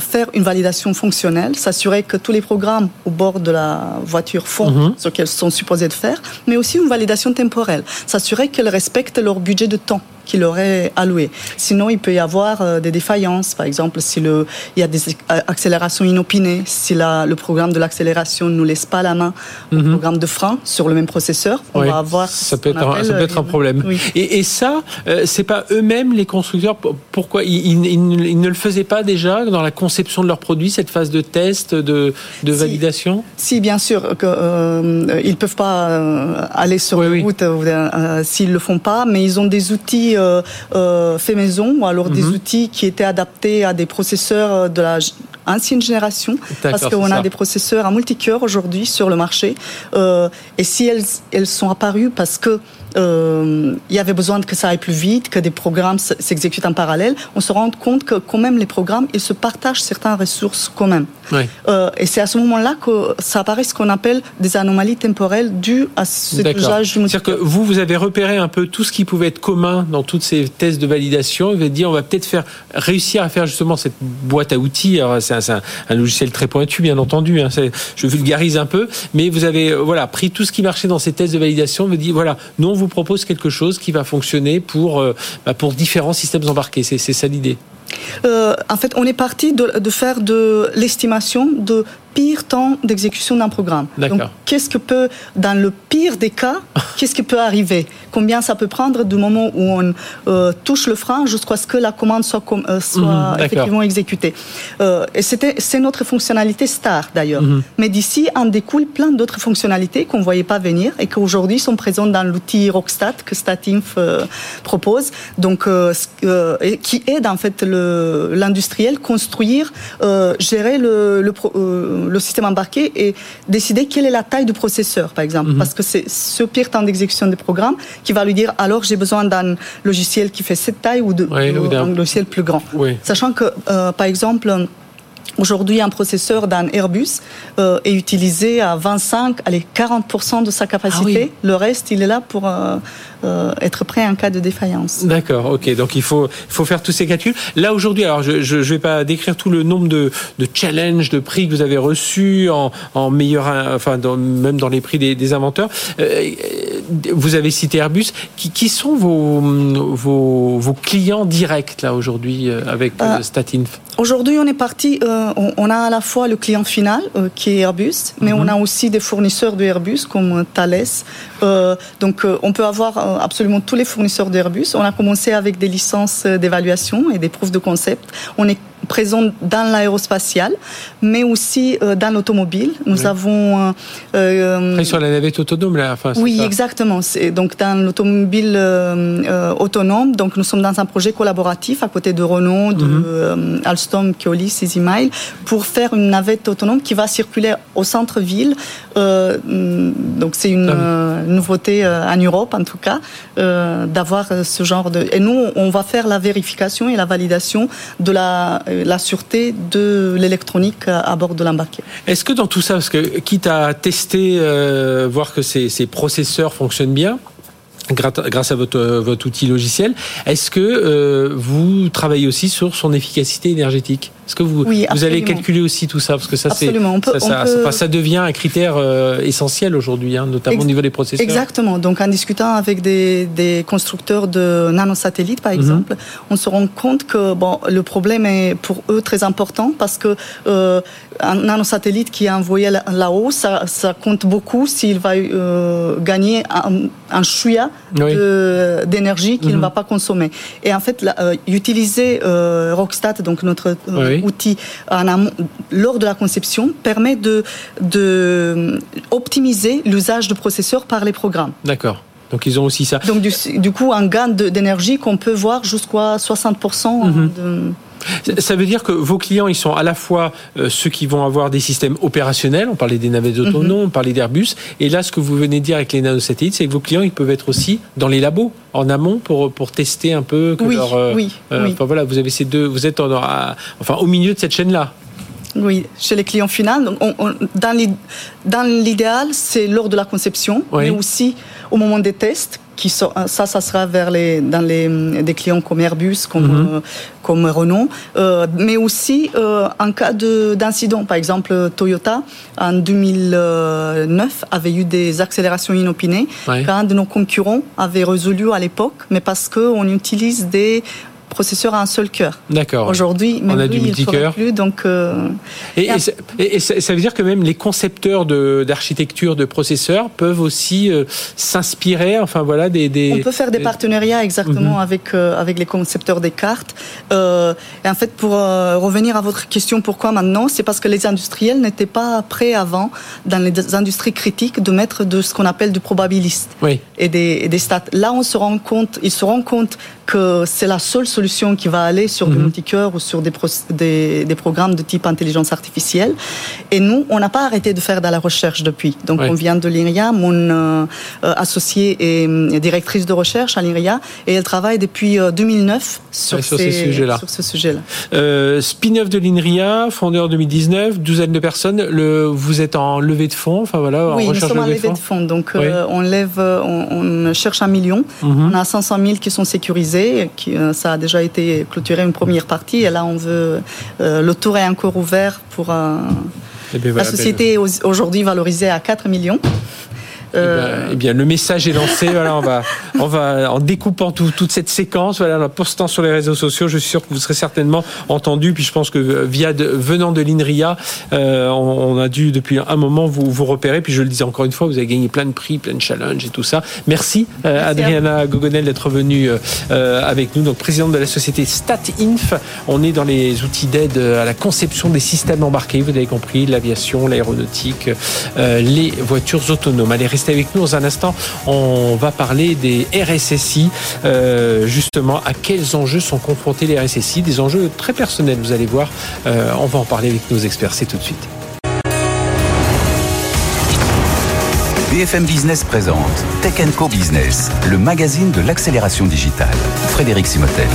faire une validation fonctionnelle, s'assurer que tous les programmes au bord de la voiture font mhm. ce qu'elles sont supposées de faire, mais aussi une validation temporelle, s'assurer qu'elles respectent leur budget de temps qu'il aurait alloué. Sinon, il peut y avoir euh, des défaillances. Par exemple, si le, il y a des accélérations inopinées, si la, le programme de l'accélération ne nous laisse pas la main au mhm. programme de frein sur le même processeur, on va avoir. Ça peut être, un, ça peut être un problème. Et, et, ça, euh, c'est pas eux-mêmes les constructeurs. Pourquoi ils, ils, ils, ne le faisaient pas déjà dans la conception de leurs produits, cette phase de test, de, de validation? Si, bien sûr, que, euh, ils peuvent pas euh, aller sur la route euh, s'ils le font pas, mais ils ont des outils euh, euh, fait maison ou alors des mhm. outils qui étaient adaptés à des processeurs de la ancienne génération parce qu'on a des processeurs à multicœur aujourd'hui sur le marché euh, et si elles, elles sont apparues parce que euh, il y avait besoin que ça aille plus vite, que des programmes s'exécutent en parallèle, on se rend compte que quand même les programmes, ils se partagent certaines ressources quand même. Euh, et c'est à ce moment-là que ça apparaît ce qu'on appelle des anomalies temporelles dues à cet usage du C'est-à-dire que vous, vous avez repéré un peu tout ce qui pouvait être commun dans toutes ces tests de validation. Vous avez dit, on va peut-être faire réussir à faire justement cette boîte à outils. C'est un, un, logiciel très pointu, bien entendu. Hein. Je vulgarise un peu, mais vous avez voilà pris tout ce qui marchait dans ces tests de validation. Vous dit voilà, nous vous propose quelque chose qui va fonctionner pour, euh, bah, pour différents systèmes embarqués. C'est ça l'idée? Euh, en fait, on est parti de, de faire de l'estimation de pire temps d'exécution d'un programme. Donc, qu'est-ce que peut, dans le pire des cas, qu'est-ce qui peut arriver? Combien ça peut prendre du moment où on euh, touche le frein jusqu'à ce que la commande soit, euh, soit Mhm, effectivement exécutée? Euh, Et c'était, c'est notre fonctionnalité star d'ailleurs. Mhm. Mais d'ici en découle plein d'autres fonctionnalités qu'on ne voyait pas venir et qu'aujourd'hui sont présentes dans l'outil Rockstat que Statinf euh, propose. Donc, et qui aide en fait l'industriel construire, gérer le, le système embarqué et décider quelle est la taille du processeur, par exemple. Parce que c'est ce pire temps d'exécution des programmes qui va lui dire alors j'ai besoin d'un logiciel qui fait cette taille ou ou d'un- logiciel plus grand. Oui. Sachant que, euh, par exemple, Aujourd'hui, un processeur d'un Airbus euh, est utilisé à 25, allez, 40% de sa capacité. Ah oui. Le reste, il est là pour euh, euh, être prêt en cas de défaillance. D'accord, ok. Donc il faut, faut faire tous ces calculs. Là aujourd'hui, alors je ne vais pas décrire tout le nombre de, de challenges, de prix que vous avez reçus en, en meilleur, enfin dans- même dans les prix des, des inventeurs. Euh, vous avez cité Airbus. Qui, qui sont vos, vos, vos clients directs là aujourd'hui euh, avec euh, Statinf? Aujourd'hui, on est parti, on, on a à la fois le client final qui est Airbus, mais Mhm. on a aussi des fournisseurs de Airbus comme Thales. Euh, donc, euh, on peut avoir euh, absolument tous les fournisseurs d'Airbus. On a commencé avec des licences d'évaluation et des proof de concept. On est présent dans l'aérospatial, mais aussi dans l'automobile. Nous Oui. avons Après, sur la navette autonome là. Enfin, oui, ça. exactement. Donc dans l'automobile autonome. Donc nous sommes dans un projet collaboratif à côté de Renault, de Mhm. euh, Alstom, Keolis, EasyMile, pour faire une navette autonome qui va circuler au centre-ville. Donc c'est une euh, nouveauté euh, en Europe en tout cas euh, d'avoir ce genre de. Et nous, on va faire la vérification et la validation de la, la sûreté de l'électronique à bord de l'embarqué. Est-ce que dans tout ça, parce que quitte à tester, voir que ces, ces processeurs fonctionnent bien, grâce à votre, votre outil logiciel, est-ce que euh, vous travaillez aussi sur son efficacité énergétique? Est-ce que vous, Oui, vous allez calculer aussi tout ça? Parce que ça, c'est, peut- ça, ça, on peut- enfin, ça devient un critère euh, essentiel aujourd'hui, hein, notamment Ex- au niveau des processeurs. Exactement. Donc, en discutant avec des, des constructeurs de nanosatellites, par exemple, on se rend compte que bon, le problème est pour eux très important parce que euh, un nanosatellite qui est envoyé là- là-haut, ça, ça compte beaucoup s'il va euh, gagner un, un Oui. d'énergie qu'il Mhm. ne va pas consommer. Et en fait, là, euh, utiliser Rockstat, donc notre Oui. outil en amont, lors de la conception, permet de, de euh, optimiser l'usage de processeurs par les programmes. D'accord. Donc ils ont aussi ça. Donc du, du coup, un gain d'énergie qu'on peut voir jusqu'à 60%. Mhm. de- Ça veut dire que vos clients, ils sont à la fois euh, ceux qui vont avoir des systèmes opérationnels, on parlait des navettes autonomes, on parlait d'Airbus, et là, ce que vous venez de dire avec les nanosatellites, c'est que vos clients, ils peuvent être aussi dans les labos, en amont, pour, pour tester un peu que Oui, leur... euh, oui, euh, oui. Enfin voilà, vous avez ces deux, vous êtes en- enfin, au milieu de cette chaîne-là. Oui, chez les clients finaux. Donc, on- on- dans l'i- dans l'idéal, c'est lors de la conception, Oui. mais aussi au moment des tests. Qui sont, ça, ça sera vers les, dans les des clients comme Airbus, comme, Mhm. euh, comme Renault, Euh, mais aussi euh, en cas de- d'incident. Par exemple, Toyota, en 2009, avait eu des accélérations inopinées Ouais. qu'un de nos concurrents avait résolu à l'époque, mais parce qu'on utilise des processeurs à un seul cœur. D'accord. Aujourd'hui, même a lui, du multicœur. plus, donc... euh, Et, ça- et- veut dire que même les concepteurs d'architecture de, processeurs peuvent aussi euh, s'inspirer, enfin voilà, des... des- On peut faire des partenariats exactement Mhm. avec euh, avec les concepteurs des cartes. Et en fait, pour revenir à votre question, pourquoi maintenant C'est parce que les industriels n'étaient pas prêts avant, dans les industries critiques, de mettre de ce qu'on appelle du probabiliste Oui. et des, et des stats. Là, on se rend compte, ils se rendent compte que c'est la seule solution qui va aller sur du Mhm. multicœur ou sur des, pro- des, des programmes de type intelligence artificielle. Et nous, on n'a pas arrêté de faire de la recherche depuis. Donc, Ouais. on vient de l'INRIA. Mon euh, euh, associée est euh, directrice de recherche à l'INRIA et elle travaille depuis euh, 2009 sur, Ouais, sur ces sujets-là. Sur ce sujet-là. Euh, Spin-off de l'INRIA, fondeur 2019, douzaine de personnes. Le, vous êtes en levée de fonds, enfin voilà, en oui, nous sommes de en levée de fonds. Donc, Oui. euh, on, lève, on, on cherche un million. Mhm. On a 500 000 qui sont sécurisés. Qui, euh, ça a déjà été clôturé une première partie. Et là, on veut. euh, le tour est encore ouvert pour. euh, la société au- aujourd'hui valorisée à 4 millions. Eh ben, eh bien, le message est lancé. voilà, on va, on va en découpant toute cette séquence, voilà, en postant sur les réseaux sociaux. Je suis sûr que vous serez certainement entendu. Puis je pense que via venant de l'Inria, on, a dû depuis un moment vous, vous repérer. Puis je le disais encore une fois, vous avez gagné plein de prix, plein de challenges et tout ça. Merci, Adriana Gogonel d'être venue avec nous, donc présidente de la société StatInf. On est dans les outils d'aide à la conception des systèmes embarqués. Vous avez compris, l'aviation, l'aéronautique, les voitures autonomes. Allez, restez avec nous dans un instant. On va parler des RSSI. Euh, justement, à quels enjeux sont confrontés les RSSI Des enjeux très personnels, vous allez voir. Euh, on va en parler avec nos experts. C'est tout de suite. BFM Business présente Tech Co Business, le magazine de l'accélération digitale. Frédéric Simotel.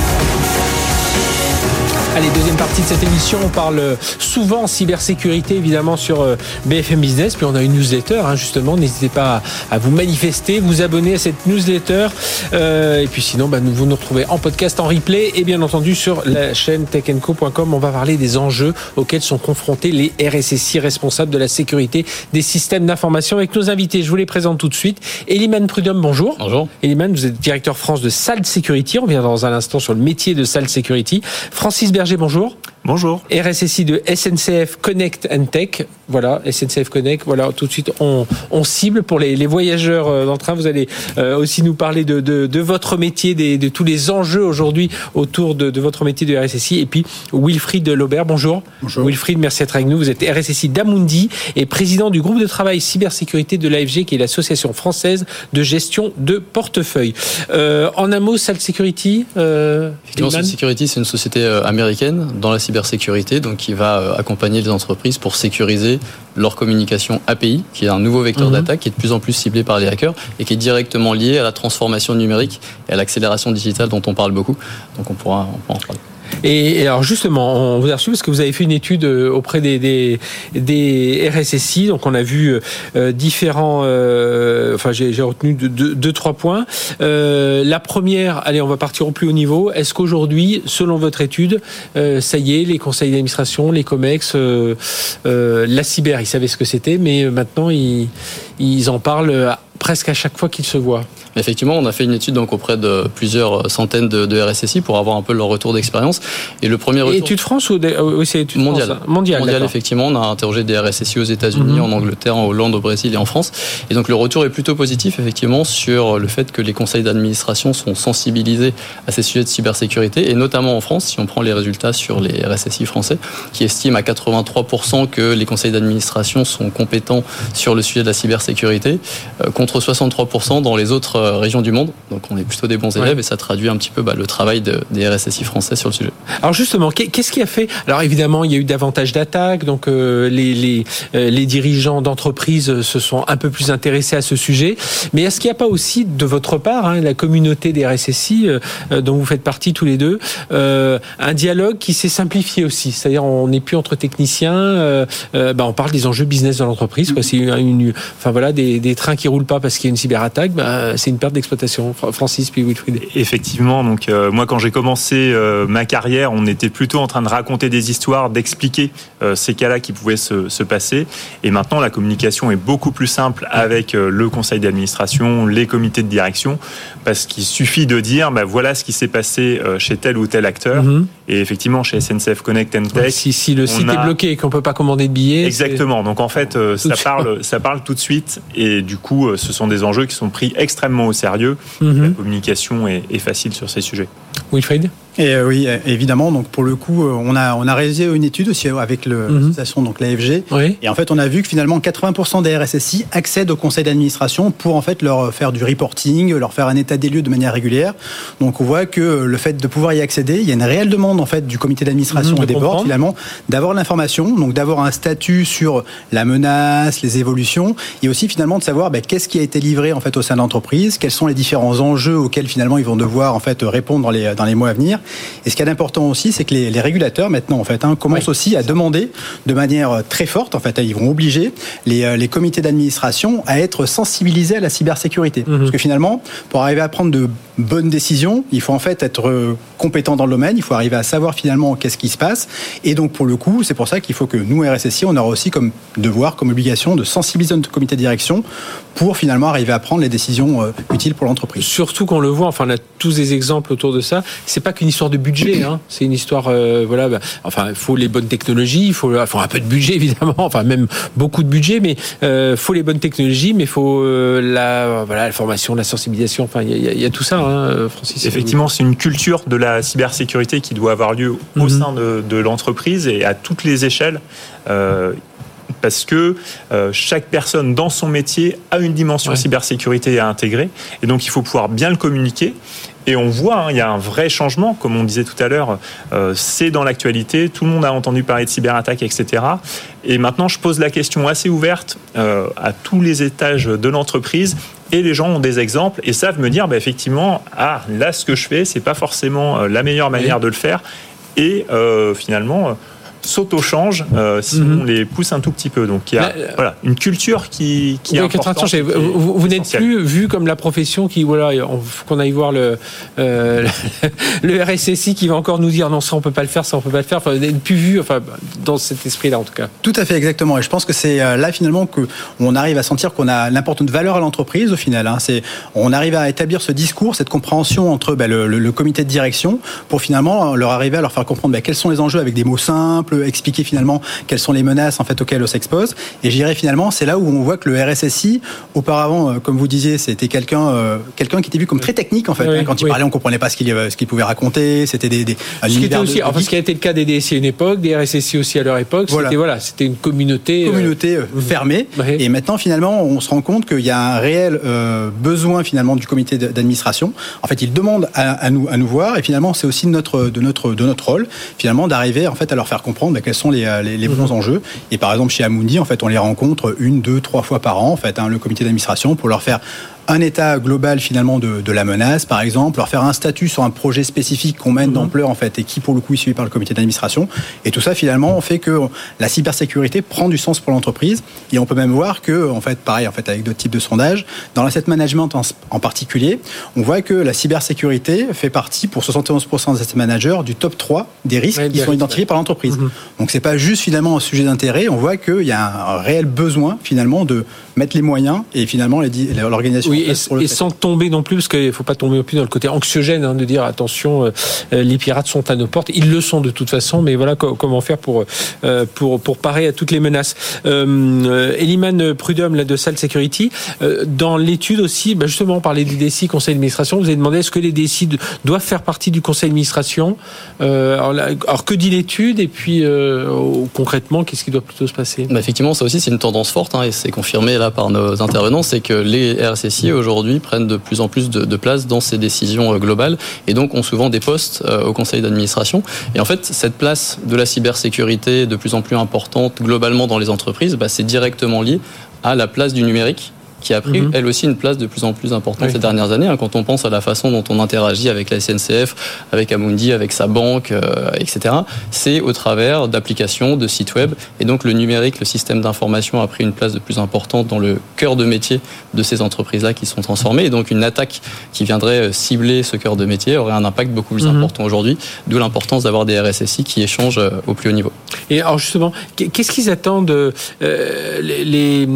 Allez, deuxième partie de cette émission, on parle souvent cybersécurité évidemment sur euh, BFM Business, puis on a une newsletter hein, justement, n'hésitez pas à vous manifester, vous abonner à cette newsletter, euh, et puis sinon bah, vous nous retrouvez en podcast, en replay, et bien entendu sur la chaîne techenco.com, on va parler des enjeux auxquels sont confrontés les RSSI responsables de la sécurité des systèmes d'information avec nos invités. Je vous les présente tout de suite. Eliman Prudhomme, bonjour. Bonjour. Eliman, vous êtes directeur France de Salt Security, on vient dans un instant sur le métier de Salt Security. Francis Berger bonjour. Bonjour. RSSI de SNCF Connect and Tech. Voilà, SNCF Connect. Voilà, tout de suite, on, cible pour les, voyageurs euh, dans train. Vous allez euh, aussi nous parler de, votre métier, de tous les enjeux aujourd'hui autour de, votre métier de RSSI. Et puis, Wilfried Laubert, bonjour. Bonjour. Wilfried, merci d'être avec nous. Vous êtes RSSI d'Amundi et président du groupe de travail cybersécurité de l'AFG, qui est l'Association française de gestion de portefeuille. Euh, en un mot, Salt Security euh, Salt Security, c'est une société américaine dans la cybersécurité cybersécurité, donc qui va euh, accompagner les entreprises pour sécuriser leur communication API, qui est un nouveau vecteur mhm. d'attaque qui est de plus en plus ciblé par les hackers et qui est directement lié à la transformation numérique et à l'accélération digitale dont on parle beaucoup. Donc on pourra, on pourra en parler. Et, alors justement, on vous a reçu parce que vous avez fait une étude euh, auprès des, des, RSSI. Donc on a vu euh, différents. Euh, enfin, j'ai retenu deux, trois points. La première, allez, on va partir au plus haut niveau. Est-ce qu'aujourd'hui, selon votre étude, ça y est, les conseils d'administration, les COMEX, la cyber, ils savaient ce que c'était, mais maintenant ils, ils en parlent presque à chaque fois qu'ils se voient. Effectivement, on a fait une étude donc auprès de plusieurs centaines de, RSSI pour avoir un peu leur retour d'expérience. Et le premier retour... Étude France ou oui, c'est étude mondiale. Mondiale, mondiale effectivement. On a interrogé des RSSI aux États-Unis, mhm. en Angleterre, en Hollande, au Brésil et en France. Et donc le retour est plutôt positif effectivement sur le fait que les conseils d'administration sont sensibilisés à ces sujets de cybersécurité et notamment en France, si on prend les résultats sur les RSSI français, qui estiment à 83% que les conseils d'administration sont compétents sur le sujet de la cybersécurité, euh, contre 63% dans les autres euh, régions du monde. Donc on est plutôt des bons élèves et ça traduit un petit peu bah, le travail des RSSI français sur le sujet. Alors justement, qu'est-ce qui a fait? Alors évidemment, il y a eu davantage d'attaques, donc euh, les, les, les, dirigeants d'entreprises se sont un peu plus intéressés à ce sujet. Mais est-ce qu'il n'y a pas aussi de votre part, hein, la communauté des RSSI dont vous faites partie tous les deux, un dialogue qui s'est simplifié aussi? C'est-à-dire on n'est plus entre techniciens, bah, on parle des enjeux business de l'entreprise. C'est une, enfin voilà, des, des trains qui roulent pas parce qu'il y a une cyberattaque, bah, c'est une perte d'exploitation. Francis puis Wilfried. Effectivement, donc euh, moi quand j'ai commencé euh, ma carrière, on était plutôt en train de raconter des histoires, d'expliquer euh, ces cas-là qui pouvaient se, se, passer. Et maintenant, la communication est beaucoup plus simple avec le conseil d'administration, les comités de direction, parce qu'il suffit de dire, bah, voilà ce qui s'est passé chez tel ou tel acteur. Mhm. Et effectivement, chez SNCF Connect and Tech, si, si, le site est bloqué et qu'on peut pas commander de billets, exactement. Donc en fait, ça parle, ça parle tout de suite. Et du coup, ce sont des enjeux qui sont pris extrêmement au sérieux. Mhm. La communication est, est facile sur ces sujets. Wilfried? Et euh, oui, évidemment. Donc pour le coup, euh, on a on a réalisé une étude aussi avec mhm. l'association donc l'AFG. Oui. Et en fait, on a vu que finalement 80% des RSSI accèdent au conseil d'administration pour en fait leur faire du reporting, leur faire un état des lieux de manière régulière. Donc on voit que le fait de pouvoir y accéder, il y a une réelle demande en fait du comité d'administration mhm, et des boards finalement d'avoir l'information, donc d'avoir un statut sur la menace, les évolutions, et aussi finalement de savoir ben, qu'est-ce qui a été livré en fait au sein de l'entreprise, quels sont les différents enjeux auxquels finalement ils vont devoir en fait répondre dans les dans les mois à venir. Et ce qui est important aussi, c'est que les, régulateurs maintenant en fait hein, commencent aussi à demander de manière très forte, en fait, ils vont obliger les, euh, les comités d'administration à être sensibilisés à la cybersécurité, mhm. parce que finalement, pour arriver à prendre de bonne décision. Il faut en fait être compétent dans le domaine. Il faut arriver à savoir finalement qu'est-ce qui se passe. Et donc pour le coup, c'est pour ça qu'il faut que nous RSSI, on aura aussi comme devoir, comme obligation de sensibiliser notre comité de direction pour finalement arriver à prendre les décisions euh, utiles pour l'entreprise. Surtout qu'on le voit, enfin on a tous des exemples autour de ça. C'est pas qu'une histoire de budget, hein. c'est une histoire, euh, voilà. Bah, enfin, il faut les bonnes technologies, il faut, faut, un peu de budget évidemment, enfin même beaucoup de budget, mais euh, faut les bonnes technologies, mais il faut euh, la, voilà, la formation, la sensibilisation. Enfin, il y, y, a tout ça, hein, Francis. Effectivement, c'est une culture de la cybersécurité qui doit avoir lieu au mhm. sein de, de l'entreprise et à toutes les échelles. Parce que euh, chaque personne dans son métier a une dimension cybersécurité à intégrer et donc il faut pouvoir bien le communiquer. Et on voit, hein, il y a un vrai changement, comme on disait tout à l'heure, euh, c'est dans l'actualité, tout le monde a entendu parler de cyberattaques, etc. Et maintenant, je pose la question assez ouverte euh, à tous les étages de l'entreprise, et les gens ont des exemples et savent me dire, bah, effectivement, ah, là, ce que je fais, c'est pas forcément la meilleure manière de le faire, et finalement s'auto-changent euh, si mhm. on les pousse un tout petit peu. Donc il y a voilà, une culture qui, qui est importante. Vous, vous n'êtes plus vu comme la profession qui, voilà, qu'on aille voir le, euh, le RSSI qui va encore nous dire non, ça on peut pas le faire, ça on peut pas le faire. Enfin, vous n'êtes plus vu enfin, dans cet esprit-là en tout cas. Tout à fait, exactement. Et je pense que c'est euh, là finalement qu'on arrive à sentir qu'on a l'importante valeur à l'entreprise au final. Hein. C'est, on arrive à établir ce discours, cette compréhension entre ben, le, le, comité de direction pour finalement leur arriver à leur faire comprendre ben, quels sont les enjeux avec des mots simples, expliquer finalement quelles sont les menaces en fait auxquelles on s'expose. Et j'irai finalement, c'est là où on voit que le RSSI, auparavant, euh, comme vous disiez, c'était quelqu'un euh, quelqu'un qui était vu comme très technique en fait. Hein. quand il parlait, on comprenait pas ce qu'il ce qu'il pouvait raconter. C'était des, des ce qui était aussi, enfin, ce qui a été le cas des DSI à une époque, des RSSI aussi à leur époque. Voilà. C'était voilà, c'était une communauté euh, communauté fermée. Et maintenant, finalement, on se rend compte qu'il y a un réel besoin finalement du comité d'administration. En fait, ils demandent à, à, nous à nous voir. Et finalement, c'est aussi notre de notre de notre rôle finalement d'arriver en fait à leur faire comprendre bah, quels sont les, euh, les, bons mhm. enjeux. Et par exemple, chez Amundi, en fait, on les rencontre une, deux, trois fois par an, en fait, hein, le comité d'administration, pour leur faire un état global finalement de, de, la menace, par exemple, leur faire un statut sur un projet spécifique qu'on mène mhm. d'ampleur en fait et qui pour le coup est suivi par le comité d'administration. Et tout ça finalement fait que la cybersécurité prend du sens pour l'entreprise. Et on peut même voir que en fait, pareil en fait avec d'autres types de sondages, dans l'asset management en, particulier, on voit que la cybersécurité fait partie pour 71% des asset managers du top 3 des risques qui sont identifiés par l'entreprise. Mhm. Donc c'est pas juste finalement un sujet d'intérêt. On voit qu'il y a un réel besoin finalement de mettre les moyens et finalement l'organisation et, sans tomber non plus, parce qu'il ne faut pas tomber non plus dans le côté anxiogène hein, de dire attention, euh, euh, les pirates sont à nos portes. Ils le sont de toute façon, mais voilà comment faire pour, euh, pour, pour parer à toutes les menaces. Euh, Eliman Prudhomme, là, de Sal Security, dans l'étude aussi, bah justement, on parlait des DSI, conseil d'administration, vous avez demandé est-ce que les DSI doivent faire partie du conseil d'administration? Alors, alors, que dit l'étude et puis concrètement, qu'est-ce qui doit plutôt se passer? Bah, Effectivement, ça aussi, c'est une tendance forte hein, et c'est confirmé là par nos intervenants, c'est que les RSSI aujourd'hui prennent de plus en plus de, place dans ces décisions euh, globales et donc ont souvent des postes euh, au conseil d'administration. Et en fait, cette place de la cybersécurité de plus en plus importante globalement dans les entreprises, bah, c'est directement lié à la place du numérique qui a pris, mhm. elle aussi, une place de plus en plus importante ces dernières années. Hein, quand on pense à la façon dont on interagit avec la SNCF, avec Amundi, avec sa banque, euh, etc., c'est au travers d'applications, de sites web. Et donc, le numérique, le système d'information a pris une place de plus importante dans le cœur de métier de ces entreprises-là qui sont transformées. Et donc, une attaque qui viendrait euh, cibler ce cœur de métier aurait un impact beaucoup plus mhm. important aujourd'hui, d'où l'importance d'avoir des RSSI qui échangent euh, au plus haut niveau. Et alors, justement, qu'est-ce qu'ils attendent, les, les,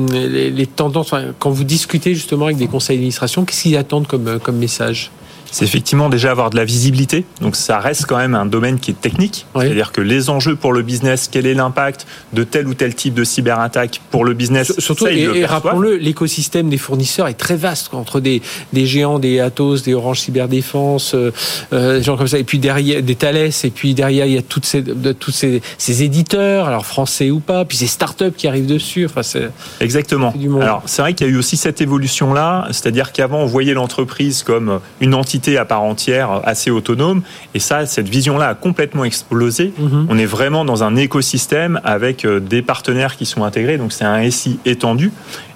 les, tendances, quand vous discutez justement avec des conseils d'administration, qu'est-ce qu'ils attendent comme, euh, comme message? C'est effectivement déjà avoir de la visibilité. Donc ça reste quand même un domaine qui est technique. C'est-à-dire que les enjeux pour le business, quel est l'impact de tel ou tel type de cyberattaque pour le business Surtout, et, rappelons-le, l'écosystème des fournisseurs est très vaste entre des, des géants, des Atos, des Orange Cyberdéfense, euh, euh, gens comme ça, et puis derrière des Thales, et puis derrière il y a toutes ces, de, tous ces, ces, éditeurs, alors français ou pas, puis ces startups qui arrivent dessus. Enfin, c'est exactement. Alors c'est vrai qu'il y a eu aussi cette évolution là, c'est-à-dire qu'avant on voyait l'entreprise comme une entité à part entière, assez autonome. Et ça, cette vision-là a complètement explosé. Mhm. On est vraiment dans un écosystème avec euh, des partenaires qui sont intégrés. Donc c'est un SI étendu.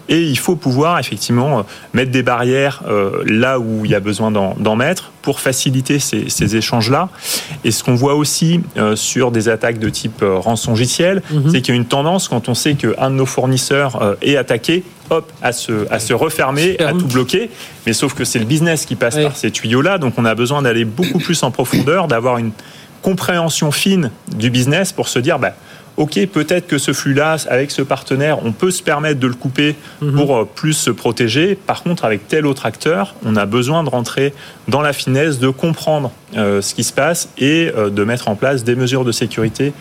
Et il faut pouvoir effectivement euh, mettre des barrières euh, là où il y a besoin d'en mettre pour faciliter ces, échanges-là. Et ce qu'on voit aussi sur des attaques de type rançongiciel, mhm. c'est qu'il y a une tendance quand on sait qu'un de nos fournisseurs est attaqué, hop, à se, à se refermer, à tout bloquer. Mais sauf que c'est le business qui passe par ces tuyaux-là, donc on a besoin d'aller beaucoup plus en profondeur, d'avoir une compréhension fine du business pour se dire, bah, ok, peut-être que ce flux-là, avec ce partenaire, on peut se permettre de le couper mhm. pour euh, plus se protéger. Par contre, avec tel autre acteur, on a besoin de rentrer dans la finesse, de comprendre euh, ce qui se passe et euh, de mettre en place des mesures de sécurité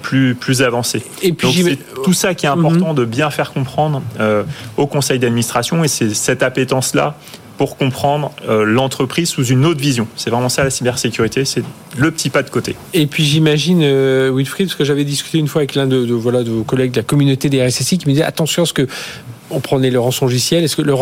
plus, plus avancées. Et puis, c'est tout ça qui est important mhm. de bien faire comprendre au conseil d'administration et c'est cette appétence-là pour comprendre euh, l'entreprise sous une autre vision. C'est vraiment ça la cybersécurité, c'est le petit pas de côté. Et puis j'imagine, euh, Wilfried, parce que j'avais discuté une fois avec l'un de, vos collègues de la communauté des RSSI qui me disait attention à ce que on prenait le rançongiciel, est-ce que le,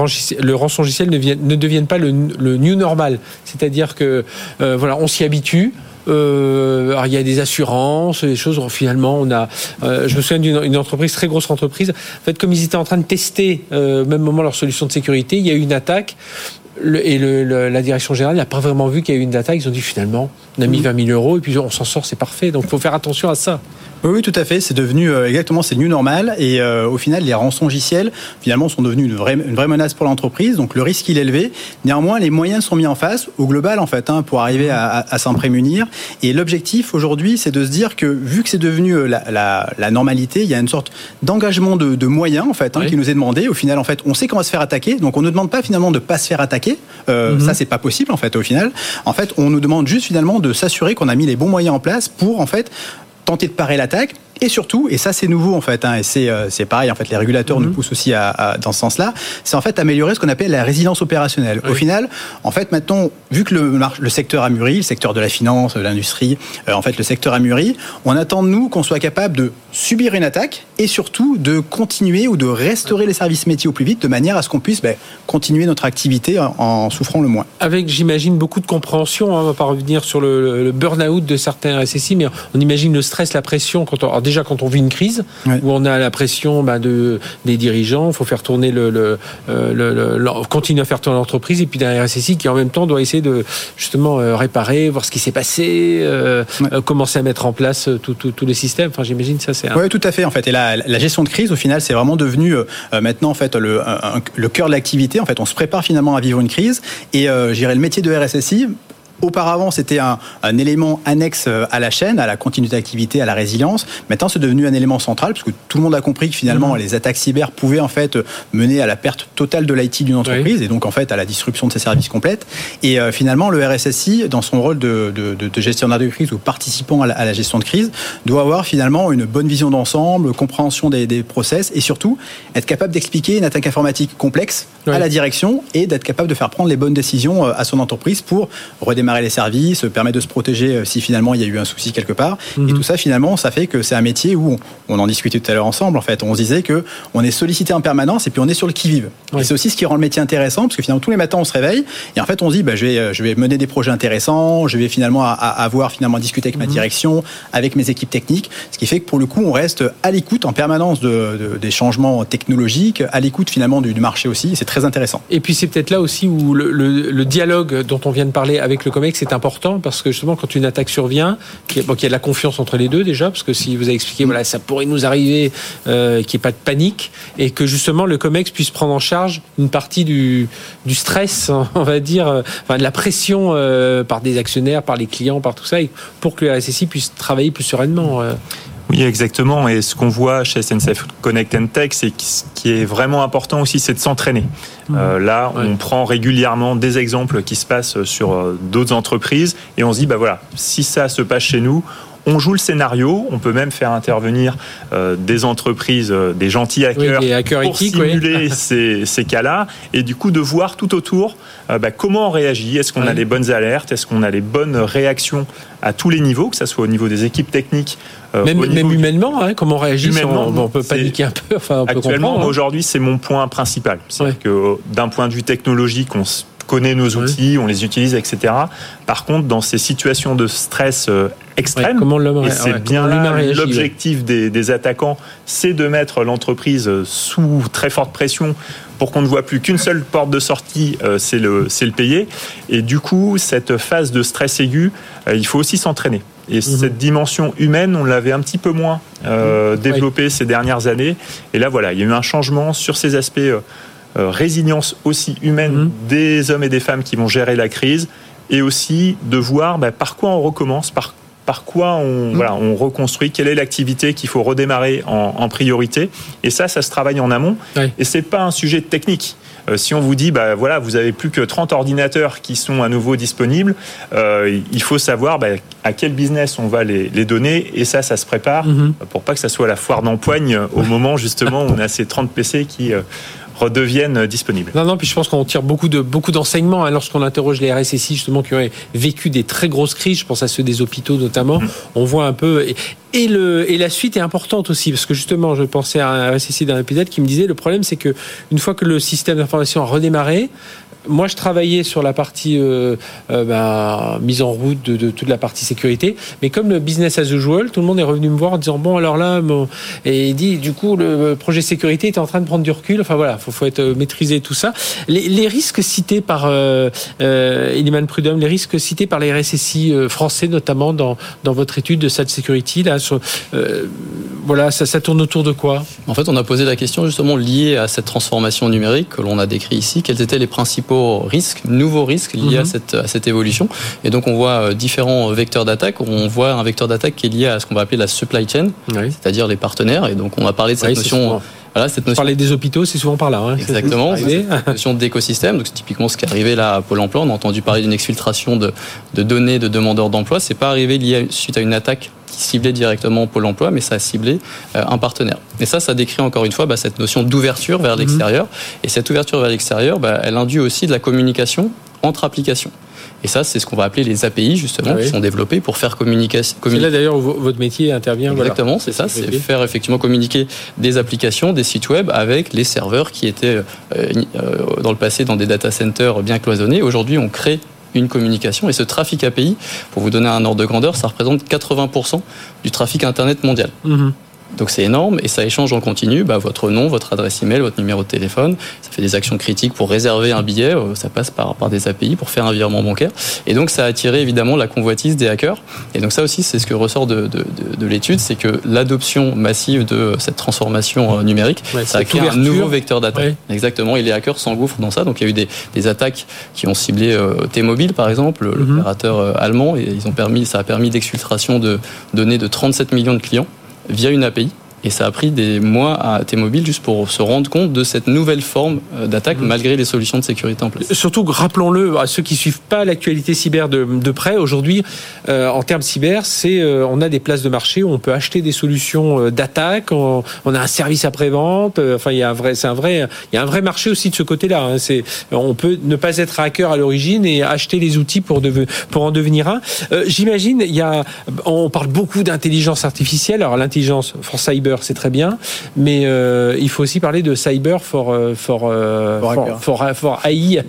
rançongiciel ne, ne devienne pas le, new normal? C'est-à-dire que euh, voilà, on s'y habitue. Euh, il y a des assurances, des choses. Finalement, on a. je me souviens d'une entreprise très grosse entreprise. En fait, comme ils étaient en train de tester au même moment leur solution de sécurité, il y a eu une attaque et la direction générale n'a pas vraiment vu qu'il y a eu une attaque. Ils ont dit finalement, on a mis 20 mmh. 000 euros et puis on s'en sort, c'est parfait. Donc il faut faire attention à ça. Oui, tout à fait. C'est devenu euh, exactement, c'est new normal. Et euh, au final, les rançongiciels, finalement, sont devenus une vraie, une vraie menace pour l'entreprise. Donc le risque, il est élevé. Néanmoins, les moyens sont mis en face, au global, en fait, hein, pour arriver à, à, s'en prémunir. Et l'objectif, aujourd'hui, c'est de se dire que, vu que c'est devenu euh, la, la, la, normalité, il y a une sorte d'engagement de, de, moyens, en fait, hein, qui nous est demandé. Au final, en fait, on sait qu'on va se faire attaquer. Donc on ne demande pas, finalement, de pas se faire attaquer. Euh, mm-hmm. Ça, c'est pas possible, en fait, au final. En fait, on nous demande juste, finalement, de s'assurer qu'on a mis les bons moyens en place pour, en fait, tenter de parer l'attaque et surtout, et ça c'est nouveau en fait, hein, et c'est euh, pareil en fait, les régulateurs nous mhm. poussent aussi à, dans ce sens-là, c'est en fait améliorer ce qu'on appelle la résilience opérationnelle. Au final, en fait maintenant, vu que le, le secteur a mûri, le secteur de la finance, de l'industrie, euh, en fait le secteur a mûri, on attend de nous qu'on soit capable de subir une attaque et surtout de continuer ou de restaurer les services métiers au plus vite de manière à ce qu'on puisse ben, continuer notre activité en, souffrant le moins. Avec, j'imagine, beaucoup de compréhension, hein, on va pas revenir sur le, burn-out de certains RSSI, mais on imagine le stress, la pression quand on déjà quand on vit une crise, où on a la pression bah, de, des dirigeants, il faut faire tourner le, le, euh, continuer à faire tourner l'entreprise, et puis d'un RSSI qui en même temps doit essayer de justement euh, réparer, voir ce qui s'est passé, euh, commencer à mettre en place tous les systèmes. Enfin, j'imagine ça c'est. Oui, tout à fait en fait. Et la, la gestion de crise, au final, c'est vraiment devenu maintenant en fait le, le cœur de l'activité. En fait, on se prépare finalement à vivre une crise, et j'irai le métier de RSSI Auparavant, c'était un, élément annexe euh, à la chaîne, à la continuité d'activité, à la résilience. Maintenant, c'est devenu un élément central parce que tout le monde a compris que finalement, mmh. les attaques cyber pouvaient en fait mener à la perte totale de l'IT d'une entreprise et donc en fait à la disruption de ses services complètes. Et euh, finalement, le RSSI, dans son rôle de, gestionnaire de crise ou participant à la, gestion de crise, doit avoir finalement une bonne vision d'ensemble, compréhension des, process et surtout être capable d'expliquer une attaque informatique complexe à la direction et d'être capable de faire prendre les bonnes décisions euh, à son entreprise pour redémarrer les services, permet de se protéger euh, si finalement il y a eu un souci quelque part. Et mhm. tout ça, finalement, ça fait que c'est un métier où on, en discutait tout à l'heure ensemble. En fait, on se disait que on est sollicité en permanence et puis on est sur le qui vive. Et c'est aussi ce qui rend le métier intéressant parce que finalement tous les matins on se réveille et en fait on se dit bah, je vais euh, je vais mener des projets intéressants, je vais finalement avoir finalement discuter avec ma mhm. direction, avec mes équipes techniques, ce qui fait que pour le coup on reste à l'écoute en permanence de, des changements technologiques, à l'écoute finalement du, marché aussi. C'est très intéressant. Et puis c'est peut-être là aussi où le, le, dialogue dont on vient de parler avec le COMEX c'est important parce que justement, quand une attaque survient, qu'il y, a, de la confiance entre les deux déjà, parce que si vous avez expliqué, voilà, ça pourrait nous arriver, euh, qu'il n'y ait pas de panique, et que justement le COMEX puisse prendre en charge une partie du, du stress, on va dire, euh, enfin, de la pression euh, par des actionnaires, par les clients, par tout ça, pour que le RSSI puisse travailler plus sereinement. Oui, exactement. Et ce qu'on voit chez SNCF Connect and Tech, c'est ce qui est vraiment important aussi, c'est de s'entraîner. Mmh. Euh, là, on prend régulièrement des exemples qui se passent sur euh, d'autres entreprises et on se dit, bah voilà, si ça se passe chez nous, on joue le scénario, on peut même faire intervenir euh, des entreprises, des gentils hackers, pour simuler ces, ces cas-là, et du coup de voir tout autour bah, comment on réagit, est-ce qu'on a les bonnes alertes, est-ce qu'on a les bonnes réactions à tous les niveaux, que ce soit au niveau des équipes techniques euh, même, humainement, hein, comment on réagit on, peut paniquer un peu. Enfin, actuellement, hein. aujourd'hui, c'est mon point principal. C'est que euh, d'un point de vue technologique, on connaît nos outils, on les utilise, etc. Par contre, dans ces situations de stress euh, extrême, et c'est bien l'objectif des, des, attaquants, c'est de mettre l'entreprise sous très forte pression pour qu'on ne voit plus qu'une seule porte de sortie, c'est le, le payer. Et du coup, cette phase de stress aigu, il faut aussi s'entraîner. Et mhm. cette dimension humaine, on l'avait un petit peu moins euh, développée ces dernières années. Et là, voilà, il y a eu un changement sur ces aspects euh, euh, résilience aussi humaine mhm. des hommes et des femmes qui vont gérer la crise, et aussi de voir bah, par quoi on recommence, par par quoi on, mhm. voilà, on reconstruit, quelle est l'activité qu'il faut redémarrer en, priorité. Et ça, ça se travaille en amont. Et c'est pas un sujet technique. Euh, si on vous dit, bah, voilà, vous avez plus que 30 ordinateurs qui sont à nouveau disponibles, euh, il faut savoir bah, à quel business on va les, donner. Et ça, ça se prépare mhm. pour pas que ça soit la foire d'empoigne au moment justement où on a ces 30 PC qui euh, redeviennent disponibles. Non, non, puis je pense qu'on tire beaucoup de beaucoup d'enseignements hein, lorsqu'on interroge les RSSI justement qui ont vécu des très grosses crises. Je pense à ceux des hôpitaux notamment. Mhm. On voit un peu et, le, et la suite est importante aussi, parce que justement, je pensais à un RSSI d'un épisode qui me disait le problème, c'est que une fois que le système d'information a redémarré, moi, je travaillais sur la partie euh, euh, bah, mise en route de, toute la partie sécurité, mais comme le business as usual, tout le monde est revenu me voir en disant bon alors là, et il dit du coup le projet sécurité est en train de prendre du recul. Enfin voilà, faut, faut être euh, maîtriser tout ça. Les, risques cités par euh, Eliman Prudhomme, les risques cités par les RSSI français notamment dans, dans votre étude de cette security là, voilà, ça, ça tourne autour de quoi? En fait, on a posé la question justement liée à cette transformation numérique que l'on a décrit ici. Quels étaient les principaux risques, nouveaux risques liés à, mhm. cette, à cette évolution. Et donc on voit euh, différents vecteurs d'attaque. On voit un vecteur d'attaque qui est lié à ce qu'on va appeler la supply chain, c'est-à-dire les partenaires. Et donc on va parler de cette notion voilà, cette notion. Parler des hôpitaux, c'est souvent par là. Hein. Exactement. Cette notion d'écosystème. Donc, c'est typiquement ce qui est arrivé là à Pôle emploi. On a entendu parler d'une exfiltration de, de, données de demandeurs d'emploi. C'est pas arrivé lié suite à une attaque qui ciblait directement Pôle emploi, mais ça a ciblé euh, un partenaire. Et ça, ça décrit encore une fois bah, cette notion d'ouverture vers mhm. l'extérieur. Et cette ouverture vers l'extérieur, bah, elle induit aussi de la communication entre applications. Et ça, c'est ce qu'on va appeler les API, justement, qui sont développés pour faire communiquer. C'est là d'ailleurs où votre métier intervient. Exactement, c'est ça, c'est faire effectivement communiquer des applications, des sites web avec les serveurs qui étaient euh, euh, dans le passé dans des data centers bien cloisonnés. Aujourd'hui, on crée une communication et ce trafic API, pour vous donner un ordre de grandeur, ça représente 80% du trafic Internet mondial. Mhm. Donc c'est énorme et ça échange en continu bah, votre nom, votre adresse email, votre numéro de téléphone. Ça fait des actions critiques pour réserver un billet. Euh, ça passe par, par des API pour faire un virement bancaire. Et donc ça a attiré évidemment la convoitise des hackers. Et donc ça aussi, c'est ce que ressort de, de, de, l'étude, c'est que l'adoption massive de cette transformation euh, numérique, ça a créé un nouveau vecteur d'attaque. Exactement. Et les hackers s'engouffrent dans ça. Donc il y a eu des, des attaques qui ont ciblé euh, T-Mobile par exemple, mhm. l'opérateur euh, allemand. Et ils ont permis, ça a permis d'exfiltration de données de 37 millions de clients via une API. Et ça a pris des mois à T-Mobile juste pour se rendre compte de cette nouvelle forme euh, d'attaque mmh. malgré les solutions de sécurité en place. Surtout, rappelons-le à ceux qui suivent pas l'actualité cyber de, de près, aujourd'hui, euh, en termes cyber, c'est euh, on a des places de marché où on peut acheter des solutions d'attaque, on, a un service après-vente, enfin il y a un vrai, c'est un vrai, il y a un vrai marché aussi de ce côté-là. Hein. c'est, on peut ne pas être hacker à l'origine et acheter les outils pour, pour en devenir un. J'imagine, il y a, on parle beaucoup d'intelligence artificielle. Alors l'intelligence for cyber c'est très bien, mais euh, il faut aussi parler de cyber for, euh, for, euh, for, for, AI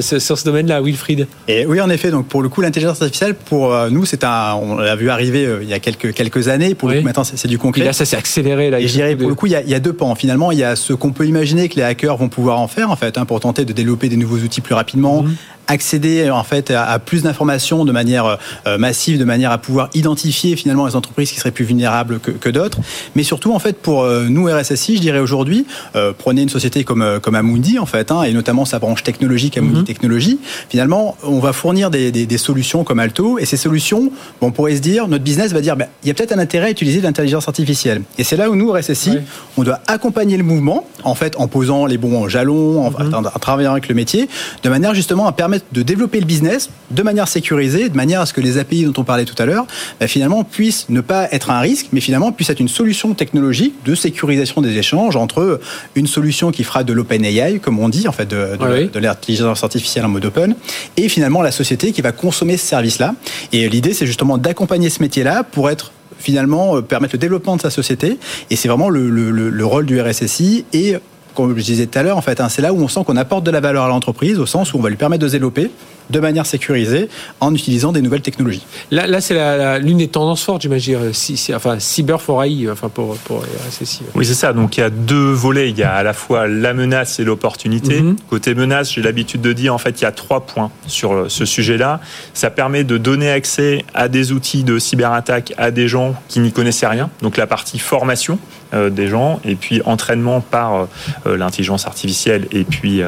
sur ce domaine-là, Wilfried. Et oui, en effet, donc pour le coup, l'intelligence artificielle, pour nous, c'est un, on l'a vu arriver il y a quelques, quelques années. Pour le coup, maintenant, c'est du concret. Et là, ça s'est accéléré. Là, et je dirais, pour le coup, il y, a, il y, a, deux pans. Finalement, il y a ce qu'on peut imaginer que les hackers vont pouvoir en faire, en fait, hein, pour tenter de développer des nouveaux outils plus rapidement, mhm accéder en fait à, plus d'informations de manière euh, massive, de manière à pouvoir identifier finalement les entreprises qui seraient plus vulnérables que, d'autres. Mais surtout en fait pour euh, nous RSSI, je dirais aujourd'hui, euh, prenez une société comme comme Amundi en fait, hein, et notamment sa branche technologique Amundi mm Technologie. Finalement, on va fournir des, des, solutions comme Alto, et ces solutions, bon, on pourrait se dire, notre business va dire, ben, il y a peut-être un intérêt à utiliser l'intelligence artificielle. Et c'est là où nous RSSI, on doit accompagner le mouvement, en fait, en posant les bons jalons, en, mhm. en travaillant avec le métier, de manière justement à permettre de développer le business de manière sécurisée, de manière à ce que les API dont on parlait tout à l'heure, bah, finalement puissent ne pas être un risque, mais finalement puissent être une solution technologique de sécurisation des échanges entre une solution qui fera de l'open AI, comme on dit, en fait, de, de, l'intelligence artificielle en mode open, et finalement la société qui va consommer ce service-là. Et l'idée, c'est justement d'accompagner ce métier-là pour être finalement euh, permettre le développement de sa société. Et c'est vraiment le, le, le, rôle du RSSI et comme je disais tout à l'heure, en fait, hein, c'est là où on sent qu'on apporte de la valeur à l'entreprise, au sens où on va lui permettre de se développer de manière sécurisée en utilisant des nouvelles technologies. Là, là c'est l'une des tendances fortes, j'imagine, si, enfin, cyber for AI, enfin pour, pour RSSI. Oui, c'est ça. Donc il y a deux volets. Il y a à la fois la menace et l'opportunité. Mhm. Côté menace, j'ai l'habitude de dire, en fait, il y a trois points sur ce sujet-là. Ça permet de donner accès à des outils de cyberattaque à des gens qui n'y connaissaient rien. Donc la partie formation euh, des gens et puis entraînement par euh, euh, l'intelligence artificielle et puis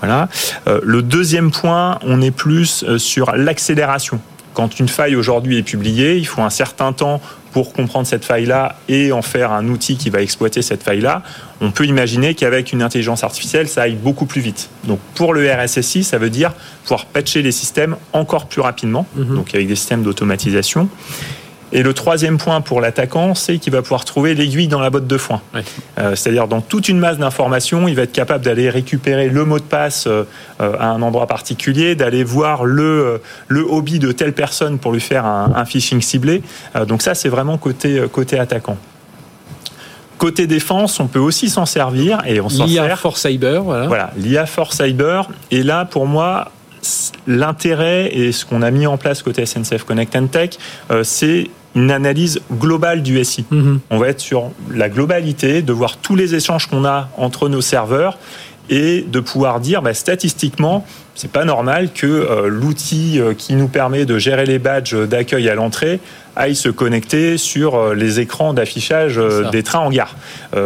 voilà. le deuxième point, on est plus sur l'accélération. Quand une faille aujourd'hui est publiée, il faut un certain temps pour comprendre cette faille-là et en faire un outil qui va exploiter cette faille-là, on peut imaginer qu'avec une intelligence artificielle, ça aille beaucoup plus vite. Donc pour le RSSI, ça veut dire pouvoir patcher les systèmes encore plus rapidement, mhm. donc avec des systèmes d'automatisation. Et le troisième point pour l'attaquant, c'est qu'il va pouvoir trouver l'aiguille dans la botte de foin. Euh, c'est-à-dire dans toute une masse d'informations, il va être capable d'aller récupérer le mot de passe euh, à un endroit particulier, d'aller voir le, le hobby de telle personne pour lui faire un, phishing ciblé. Euh, donc ça, c'est vraiment côté, côté attaquant. Côté défense, on peut aussi s'en servir et on s'en sert. L'IA for Cyber, voilà. Voilà, l'IA for Cyber. Et là, pour moi, l'intérêt et ce qu'on a mis en place côté SNCF Connect and Tech, c'est une analyse globale du SI. Mhm. On va être sur la globalité, de voir tous les échanges qu'on a entre nos serveurs et de pouvoir dire bah, statistiquement, c'est pas normal que euh, l'outil euh, qui nous permet de gérer les badges d'accueil à l'entrée aille se connecter sur euh, les écrans d'affichage des trains en gare.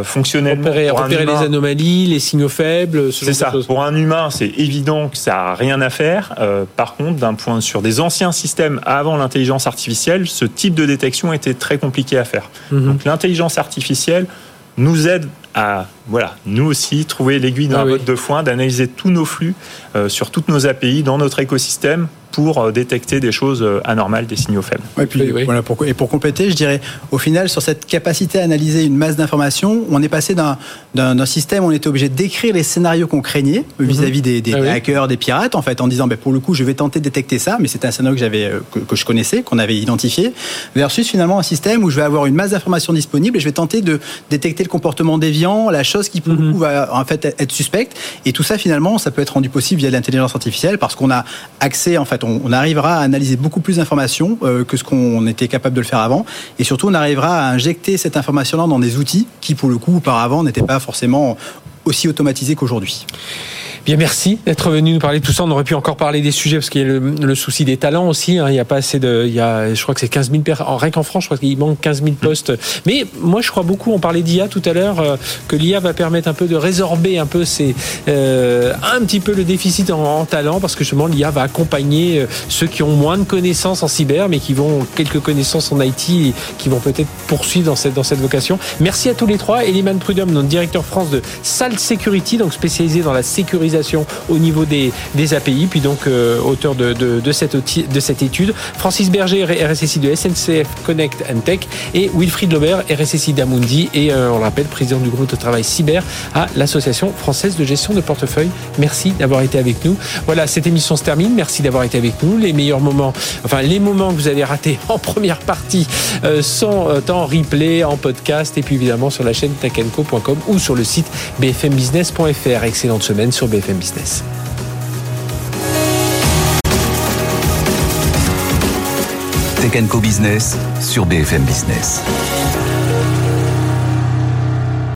fonctionnellement, repérer, les anomalies, les signaux faibles. C'est ça. Pour un humain, c'est évident que ça n'a rien à faire. par contre, d'un point sur des anciens systèmes avant l'intelligence artificielle, ce type de détection était très compliqué à faire. Mhm. Donc l'intelligence artificielle nous aide à, voilà, nous aussi, trouver l'aiguille dans ah la botte de foin, d'analyser tous nos flux euh, sur toutes nos API dans notre écosystème pour euh, détecter des choses euh, anormales, des signaux faibles. et, puis, Voilà, pour, et pour compléter, je dirais, au final, sur cette capacité à analyser une masse d'informations, on est passé d'un système où on était obligé d'écrire les scénarios qu'on craignait mhm. vis-à-vis des, ah hackers, des pirates, en fait, en disant, ben, pour le coup, je vais tenter de détecter ça, mais c'était un scénario que, j'avais, euh, que, je connaissais, qu'on avait identifié, versus finalement un système où je vais avoir une masse d'informations disponibles et je vais tenter de détecter le comportement déviant, la chose qui, pour le mhm. coup, va en fait être suspecte. Et tout ça, finalement, ça peut être rendu possible via l'intelligence artificielle parce qu'on a accès, en fait, on, arrivera à analyser beaucoup plus d'informations euh, que ce qu'on était capable de le faire avant. Et surtout, on arrivera à injecter cette information-là dans des outils qui, pour le coup, auparavant, n'étaient pas forcément aussi automatisés qu'aujourd'hui. Bien, merci d'être venu nous parler de tout ça. On aurait pu encore parler des sujets parce qu'il y a le, souci des talents aussi. Hein. Il n'y a pas assez de, il y a, je crois que c'est 15 000 personnes. Rien qu'en France, je crois qu'il manque 15 000 postes. Mais moi, je crois beaucoup. On parlait d'IA tout à l'heure, euh, que l'IA va permettre un peu de résorber un peu ces, euh, un petit peu le déficit en, talent parce que justement l'IA va accompagner euh, ceux qui ont moins de connaissances en cyber, mais qui vont quelques connaissances en IT et qui vont peut-être poursuivre dans cette dans cette vocation. Merci à tous les trois. Eliman Prudhomme, notre directeur France de Security, donc spécialisé dans la sécurisation au niveau des, API, puis donc euh, auteur de, cette, de cette étude. Francis Berger, RSSI de SNCF Connect and Tech, et Wilfried Lober, RSSI d'Amundi, et euh, on le rappelle, président du groupe de travail cyber à l'Association française de gestion de portefeuille. Merci d'avoir été avec nous. Voilà, cette émission se termine. Merci d'avoir été avec nous. Les meilleurs moments, enfin les moments que vous avez ratés en première partie euh, sont en replay, en podcast, et puis évidemment sur la chaîne techenco.com ou sur le site bfmbusiness.fr. Excellente semaine sur BFM. Business. Tech Co Business sur BFM Business.